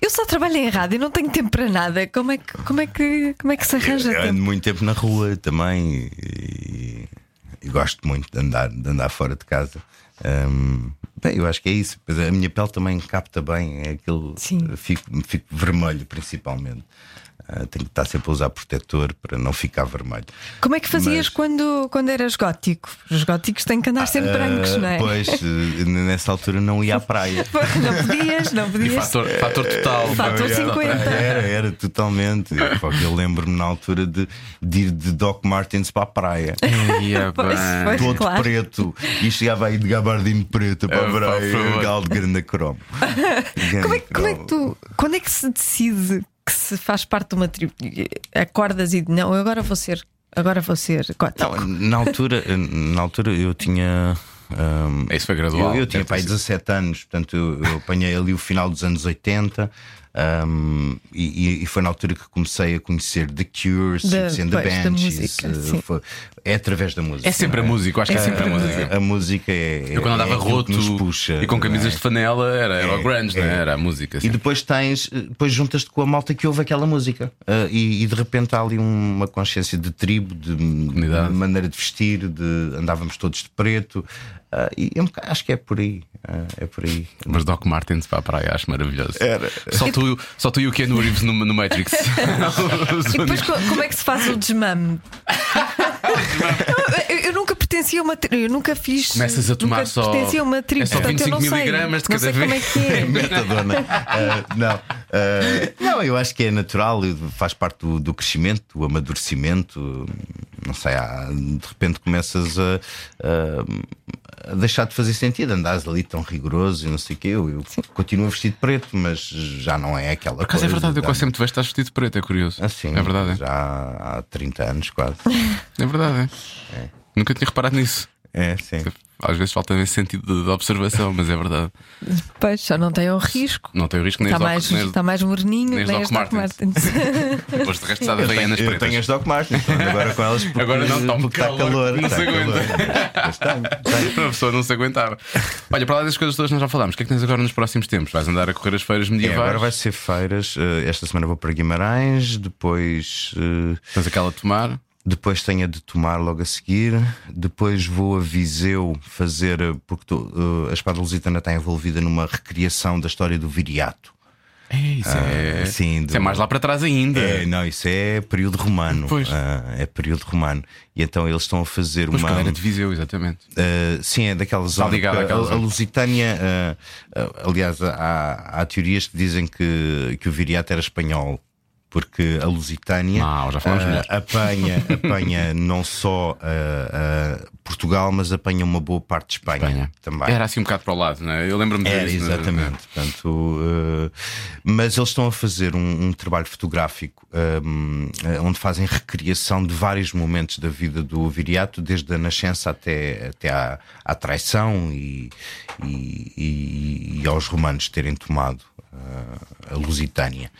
Eu só trabalho em rádio e não tenho tempo para nada. Como é que, como é que, como é que se arranja Eu ando tempo? muito tempo na rua também e, e gosto muito de andar, de andar fora de casa. Hum, bem, eu acho que é isso. Pois a minha pele também capta bem, é aquele. Sim. Fico, fico vermelho, principalmente. Ah, tenho que estar sempre a usar protetor para não ficar vermelho. Como é que fazias Mas- quando, quando eras gótico? Os góticos têm que andar sempre brancos, Ah, não é? Pois, eh, nessa altura não ia à praia. [LAUGHS] Pois, Não podias, não E podias. fator, fator total. Fator Não, 50. Era, era totalmente. Eu lembro-me na altura de, de ir de Doc Martens para a praia. [LAUGHS] Ia Pois, bem. pois. Todo claro. preto e chegava aí de gabardino preto para É, a por praia, galo de grande cromo. Como é, como é que tu. Quando é que se decide que se faz parte de uma tribo? Acordas e não, eu agora vou ser. Agora vou ser gótico. Não, na altura, na altura eu tinha. hum, Isso foi gradual. Eu, eu tinha pai sido. 17 anos, portanto eu, eu apanhei ali o final dos anos 80 hum, e, e foi na altura que comecei a conhecer The Cure, the pois, da Banshees. música, sim. foi- é através da música. É sempre a não música, eu acho que é sempre a É. música. A música é. Eu quando andava é roto nos puxa, e com camisas é? de flanela era, era o É, grunge, não é? é. era a música. E depois tens, depois juntas-te com a malta que ouve aquela música Ah, e, e de repente há ali uma consciência de tribo, de Comunidade. maneira de vestir, de andávamos todos de preto. Ah, e é bocado- acho que é por aí. ah, é por aí. Mas Doc Martens para a praia, acho maravilhoso. Era. Só, tu, só tu e o Keanu Reeves no, no Matrix. [LAUGHS] E depois como é que se faz o desmame? [LAUGHS] eu, eu nunca pertencia a uma tri- eu nunca fiz. Começas a tomar nunca só- é pertencia a uma tribo, só portanto, eu 25 não sei. miligramas de não cada sei como é vez. que é. Metadona. [LAUGHS] Ah, não, Ah, não, eu acho que é natural, faz parte do, do crescimento, do amadurecimento. Não sei, há- de repente começas a, a- a deixar de fazer sentido, andares ali tão rigoroso e não sei o quê. Eu, eu continuo vestido preto, mas já não é aquela Por acaso é coisa. verdade, eu quase sempre te vejo estás vestido preto, é curioso. Assim, é verdade, é. Já há 30 anos quase. [LAUGHS] É verdade, é. Nunca tinha reparado nisso. É, sim. Às vezes falta esse sentido de, de observação, mas é verdade. [LAUGHS] Pois, só não tem o risco. Não tem o risco nem Está mais, nem está mais moreninho, nem nem Doc este Doc Martens. Martens. [LAUGHS] Depois de resto está Eu Havaianas tenho, eu pretas. tenho as Doc andando agora com elas porque, Agora não, está um porque está calor, calor. não está se calor. aguenta. Tenho. A pessoa não se aguentava. Olha, para lá das coisas todas nós já falámos. O que é que tens agora nos próximos tempos? Vais andar a correr as feiras É, medievais? agora vai ser feiras. eh, Esta semana vou para Guimarães, depois, eh, Tens aquela a tomar. Depois tenho a de tomar logo a seguir. Depois vou a Viseu fazer, eh, porque tô, eh, a Espada Lusitana está envolvida numa recriação da história do Viriato. É, isso, é, Ah, sim, isso é do- mais lá para trás ainda. É, não, isso é período romano. Ah, é período romano. E então eles estão a fazer Pois uma. é de Viseu, exatamente. Uh, sim, é daquela zona. ligado porque àquela a, a zona. Lusitânia, uh, uh, aliás, há, há teorias que dizem que, que o Viriato era espanhol. Porque a Lusitânia Não, já falamos uh, apanha, [LAUGHS] apanha não só uh, uh, Portugal, mas apanha uma boa parte de Espanha, Espanha. também. Era assim um bocado para o lado, não é? Eu lembro-me Era, isso, mas- exatamente. Portanto, uh, mas eles estão a fazer um, um trabalho fotográfico um, uh, onde fazem recriação de vários momentos da vida do Viriato, desde a nascença até, até à, à traição e, e, e- e aos romanos terem tomado uh, a Lusitânia.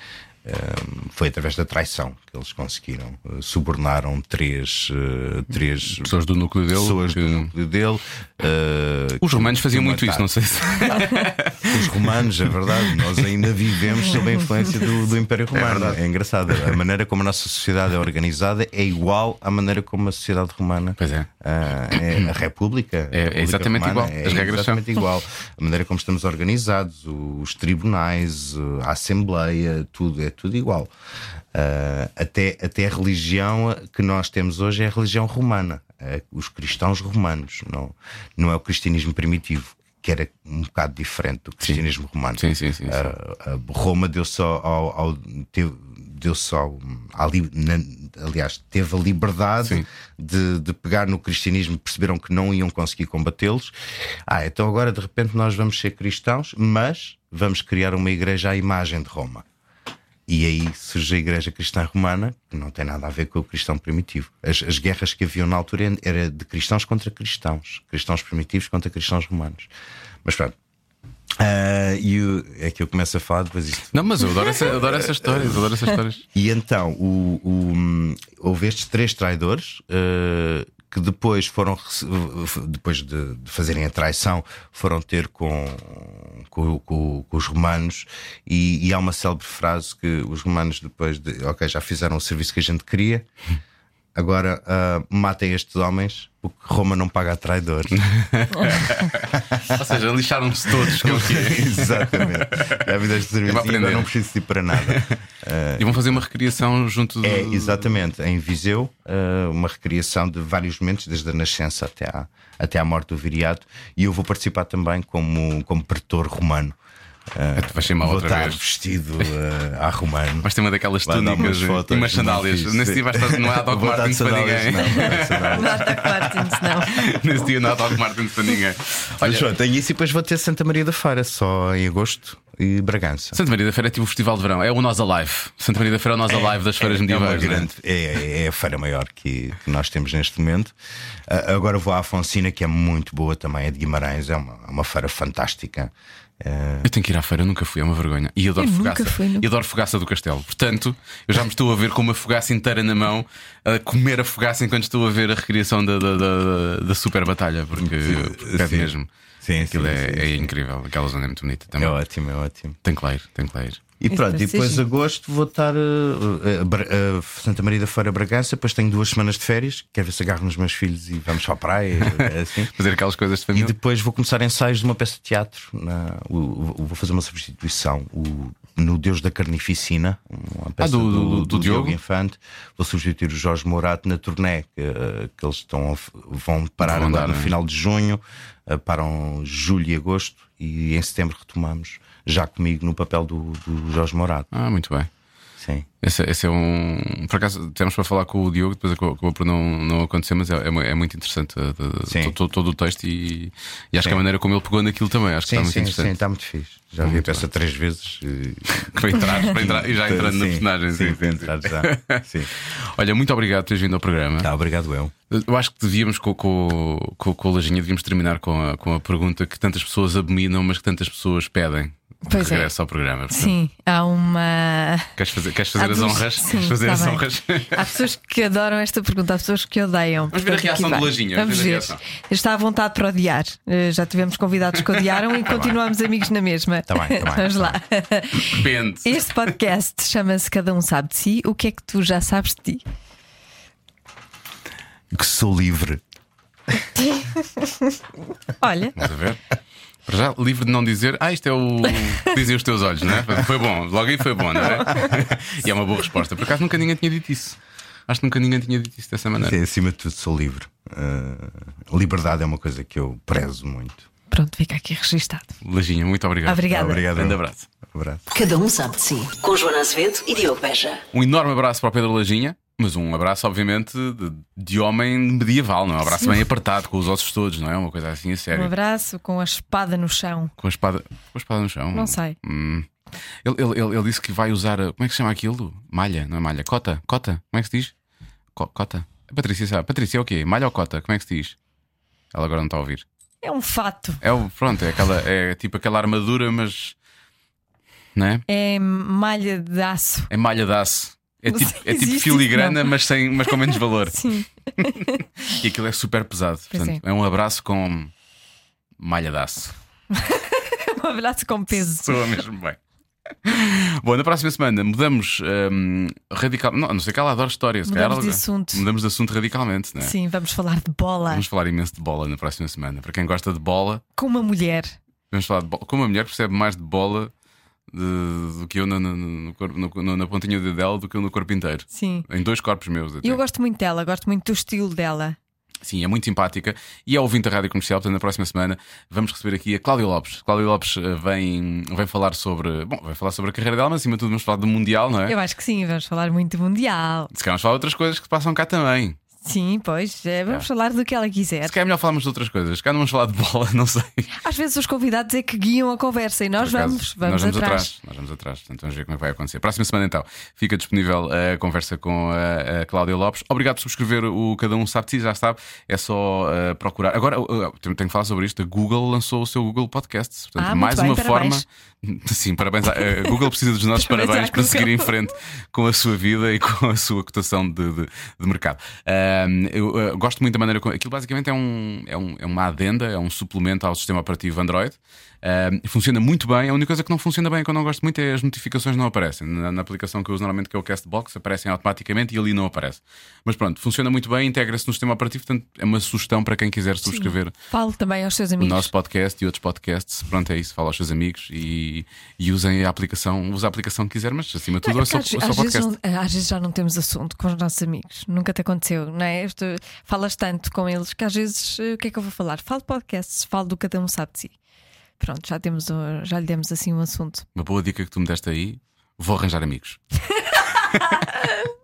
Um, foi através da traição que eles conseguiram. Uh, subornaram três, uh, três Pessoas do núcleo dele. pessoas que- do núcleo dele. Uh, Os romanos faziam muito isso, não sei se. [LAUGHS] Os romanos, é verdade, nós ainda vivemos sob a influência do, do Império Romano. É, engraçado. A maneira como a nossa sociedade é organizada é igual à maneira como a sociedade romana. Pois é. ah, é a República. É- é a República exatamente Romana igual. É As regras são. exatamente igual. A maneira como estamos organizados, os tribunais, a Assembleia, tudo, é tudo igual. Ah, até, até a religião que nós temos hoje é a religião romana. É os cristãos romanos, não, não é o cristianismo primitivo. Que era um bocado diferente do cristianismo romano. Sim, sim, sim, sim. A Roma deu só ao, ao- teve- deu só à li- na- aliás teve a liberdade Sim. de, de pegar no cristianismo perceberam que não iam conseguir combatê-los ah então agora de repente nós vamos ser cristãos mas vamos criar uma igreja à imagem de Roma e aí surge a Igreja Cristã Romana, que não tem nada a ver com o cristão primitivo. As, as guerras que haviam na altura era de cristãos contra cristãos, cristãos primitivos contra cristãos romanos. Mas pronto. Ah, e o- é que eu começo a falar depois isto. Não, mas eu adoro, essa, adoro essas histórias, adoro essas histórias. E então o, o- houve estes três traidores ah, que depois foram depois de, de fazerem a traição foram ter com, com, com- com os romanos. E, e há uma célebre frase que os romanos depois de ok já fizeram o serviço que a gente queria agora ah, matem estes homens porque Roma não paga a traidores [LAUGHS] Ou seja, lixaram-se todos, que é é. [LAUGHS] exatamente já fizeste Vou serviço e agora não preciso de ir para nada [LAUGHS] E vão fazer uma recriação junto do. É, exatamente, em Viseu, eh, uma recriação de vários momentos, desde a nascença até à, até à morte do Viriato, e eu vou participar também como, como pretor romano. Eh, Vais ser mau vou outra estar vez. vestido eh, à romano. Vais ter uma daquelas túnicas e fotos umas sandálias. Nesse dia vais estar, não há [LAUGHS] Doc Martens para ninguém. Martins, não. [LAUGHS] Nesse dia não há Doc Martens para ninguém. Olha, pronto, tenho isso e depois vou ter Santa Maria da Feira, só em agosto, e Bragança. Santa Maria da Feira é tipo o Festival de Verão, é o Nós Alive. Santa Maria da Feira é o Nós Alive das feiras é, é, medievais. é? grande, é, é a feira maior que, que nós temos neste momento. Ah, agora vou à Afonsina, que é muito boa também, é de Guimarães, é uma, é uma feira fantástica. Ah, Eu tenho que ir à feira, nunca fui, é uma vergonha. E adoro Eu nunca fogaça. fui, não. E adoro fogaça do castelo. Portanto, eu já me estou a ver com uma fogaça inteira na mão, a comer a fogaça enquanto estou a ver a recriação da, da, da, da super batalha, porque, porque é sim. mesmo. Sim, Aquilo sim, é, sim, é sim. incrível. Aquela zona é muito bonita é também. ótimo, é ótimo. Tem que lá ir, tem que lá ir. E pronto, e depois giro. agosto vou estar a, a Bra- a Santa Maria da Feira Bragança, depois tenho duas semanas de férias, quero ver se agarro nos meus filhos e vamos para a praia, [LAUGHS] assim. Fazer aquelas coisas de E família. depois vou começar ensaios de uma peça de teatro. Na, o- o- vou fazer uma substituição o- no Deus da Carnificina, uma peça do- do- do Diogo? Infante. Vou substituir o Jorge Morato na turné que, eh, que eles estão vão parar Vão agora andar, no não é? final de junho, eh, param julho e agosto e em setembro retomamos já comigo no papel do, do Jorge Morato. Ah, muito bem. Sim. Esse, esse é um. Por acaso temos para falar com o Diogo, depois acabou, por não, não acontecer, mas é, é é muito interessante uh, de- Sim. to- to- todo, o texto e, e acho Sim. que a maneira como ele pegou naquilo também. Acho que Sim, está muito sim, sim, interessante. está muito fixe. Já vi a peça três vezes. e- [LAUGHS] Para entrar, para entrar, e já entrando na Sim, personagem. Sim, sim, para sim, entrar sim. já. [LAUGHS] Sim. Olha, muito obrigado por teres vindo ao programa. Tá, obrigado, eu. Eu acho que devíamos, com, com, com, com a Lajinha, devíamos terminar com a, com a pergunta que tantas pessoas abominam, mas que tantas pessoas pedem. Pois é. Regresso ao programa. Portanto, Sim, há uma. Queres fazer, queres fazer Há as duas- honras? Sim, queres fazer tá as bem. honras? Há pessoas que adoram esta pergunta, há pessoas que odeiam. Vamos ver a reação do. Lajinha, Vamos ver. Está à vontade para odiar. Eh, Já tivemos convidados que odiaram e continuamos amigos na mesma. Tá bem, tá bem, [LAUGHS] Vamos tá lá. Depende. Este podcast chama-se Cada Um Sabe de Si. O que é que tu já sabes de ti? Que sou livre. [LAUGHS] Olha, Vamos a ver. Para já, livre de não dizer, ah, isto é o que dizem os teus olhos, não é? Foi bom, logo aí foi bom, não é? [LAUGHS] E é uma boa resposta. Por acaso nunca ninguém tinha dito isso. Acho que nunca ninguém tinha dito isso dessa maneira. Sim, acima de tudo, sou livre. Uh, liberdade é uma coisa que eu prezo muito. pronto, fica aqui registado. Lajinha, muito obrigado. Obrigada. Obrigado. Grande abraço. Abraço. Cada um sabe de si. Com Joana Azevedo e Diogo Beja. Um enorme abraço para o Pedro Lajinha, mas um abraço, obviamente, de, de homem medieval, não é? Um abraço bem apertado, com os ossos todos, não é? Uma coisa assim a Um sério. abraço com a espada no chão. Com a espada, com a espada no chão. Não sei. Hum. Ele, ele, ele, ele disse que vai usar. Como é que se chama aquilo? Malha, não é malha? Cota? Cota? Como é que se diz? Co- cota? A Patrícia sabe. Patrícia é o quê? Malha ou cota? Como é que se diz? Ela agora não está a ouvir. É um fato. É o, pronto, é, aquela, é tipo aquela armadura, mas. Não é? É malha de aço. É malha de aço. É tipo, é tipo filigrana, não. mas, sem, mas com menos valor. [LAUGHS] Sim. E aquilo é super pesado. Portanto, é. um abraço com malha de aço. [LAUGHS] Um abraço com peso. Soa mesmo bem. Bom, na próxima semana mudamos hum, radical. Não, não sei que ela adora história. se Mudamos de assunto. Mudamos de assunto radicalmente, não é? Sim, vamos falar de bola Vamos falar imenso de bola na próxima semana. Para quem gosta de bola, com uma mulher. vamos falar de bola. Como uma mulher percebe mais de bola de- do que eu na, na, no corpo- no- na pontinha dela do que eu no corpo inteiro. Sim. Em dois corpos meus. Até. E eu gosto muito dela, gosto muito do estilo dela. Sim, é muito simpática e é ouvinte da rádio comercial. Portanto, na próxima semana vamos receber aqui a Cláudia Lopes. Cláudia Lopes eh, vem, vem falar sobre. Bom, vai falar sobre a carreira dela, mas acima de tudo vamos falar do Mundial, não é? Eu acho que sim, vamos falar muito do Mundial. Se calhar vamos falar de outras coisas que passam cá também. Sim, pois, é, vamos É. falar do que ela quiser. Se calhar é melhor falarmos de outras coisas. Se calhar não vamos falar de bola, [LAUGHS] não sei. Às vezes os convidados é que guiam a conversa e nós acaso, vamos, vamos, nós vamos atrás. atrás. Nós vamos atrás. Portanto, vamos ver como é que vai acontecer. Próxima semana, então, fica disponível a conversa com a, a Cláudia Lopes. Obrigado por subscrever o Cada Um Sabe de Si, já sabe. É só uh, procurar. Agora, uh, uh, tenho tenho que falar sobre isto. A Google lançou o seu Google Podcasts. Portanto, Ah, mais bem, uma parabéns. forma. [LAUGHS] Sim, parabéns. A Google precisa dos nossos [LAUGHS] Parabéns parabéns para seguir em frente com a sua vida e com a sua cotação de, de- de mercado. Ahm, eu uh, gosto muito da maneira como. Aquilo basicamente é, um, é, um- é uma adenda, é um suplemento ao sistema operativo Android. Funciona muito bem. A única coisa que não funciona bem, que eu não gosto muito, é as notificações não aparecem. Na, na aplicação que eu uso normalmente, que é o Castbox, aparecem automaticamente e ali não aparece. Mas pronto, funciona muito bem, integra-se no sistema operativo. Portanto, é uma sugestão para quem quiser subscrever Fale também aos seus o amigos. nosso podcast e outros podcasts. Pronto, é isso. Fala aos seus amigos e, e usem a aplicação. Usa a aplicação que quiser, mas acima de tudo, Não, é que o às, ouça o às vezes podcast. não- às vezes já não temos assunto com os nossos amigos. Nunca te aconteceu, não é? Isto- falas tanto com eles que às vezes eh, o que é que eu vou falar? Falo podcasts, falo do cada um sabe de si. Pronto, já, temos, já lhe demos assim um assunto. Uma boa dica que tu me deste aí. Vou arranjar amigos. [LAUGHS]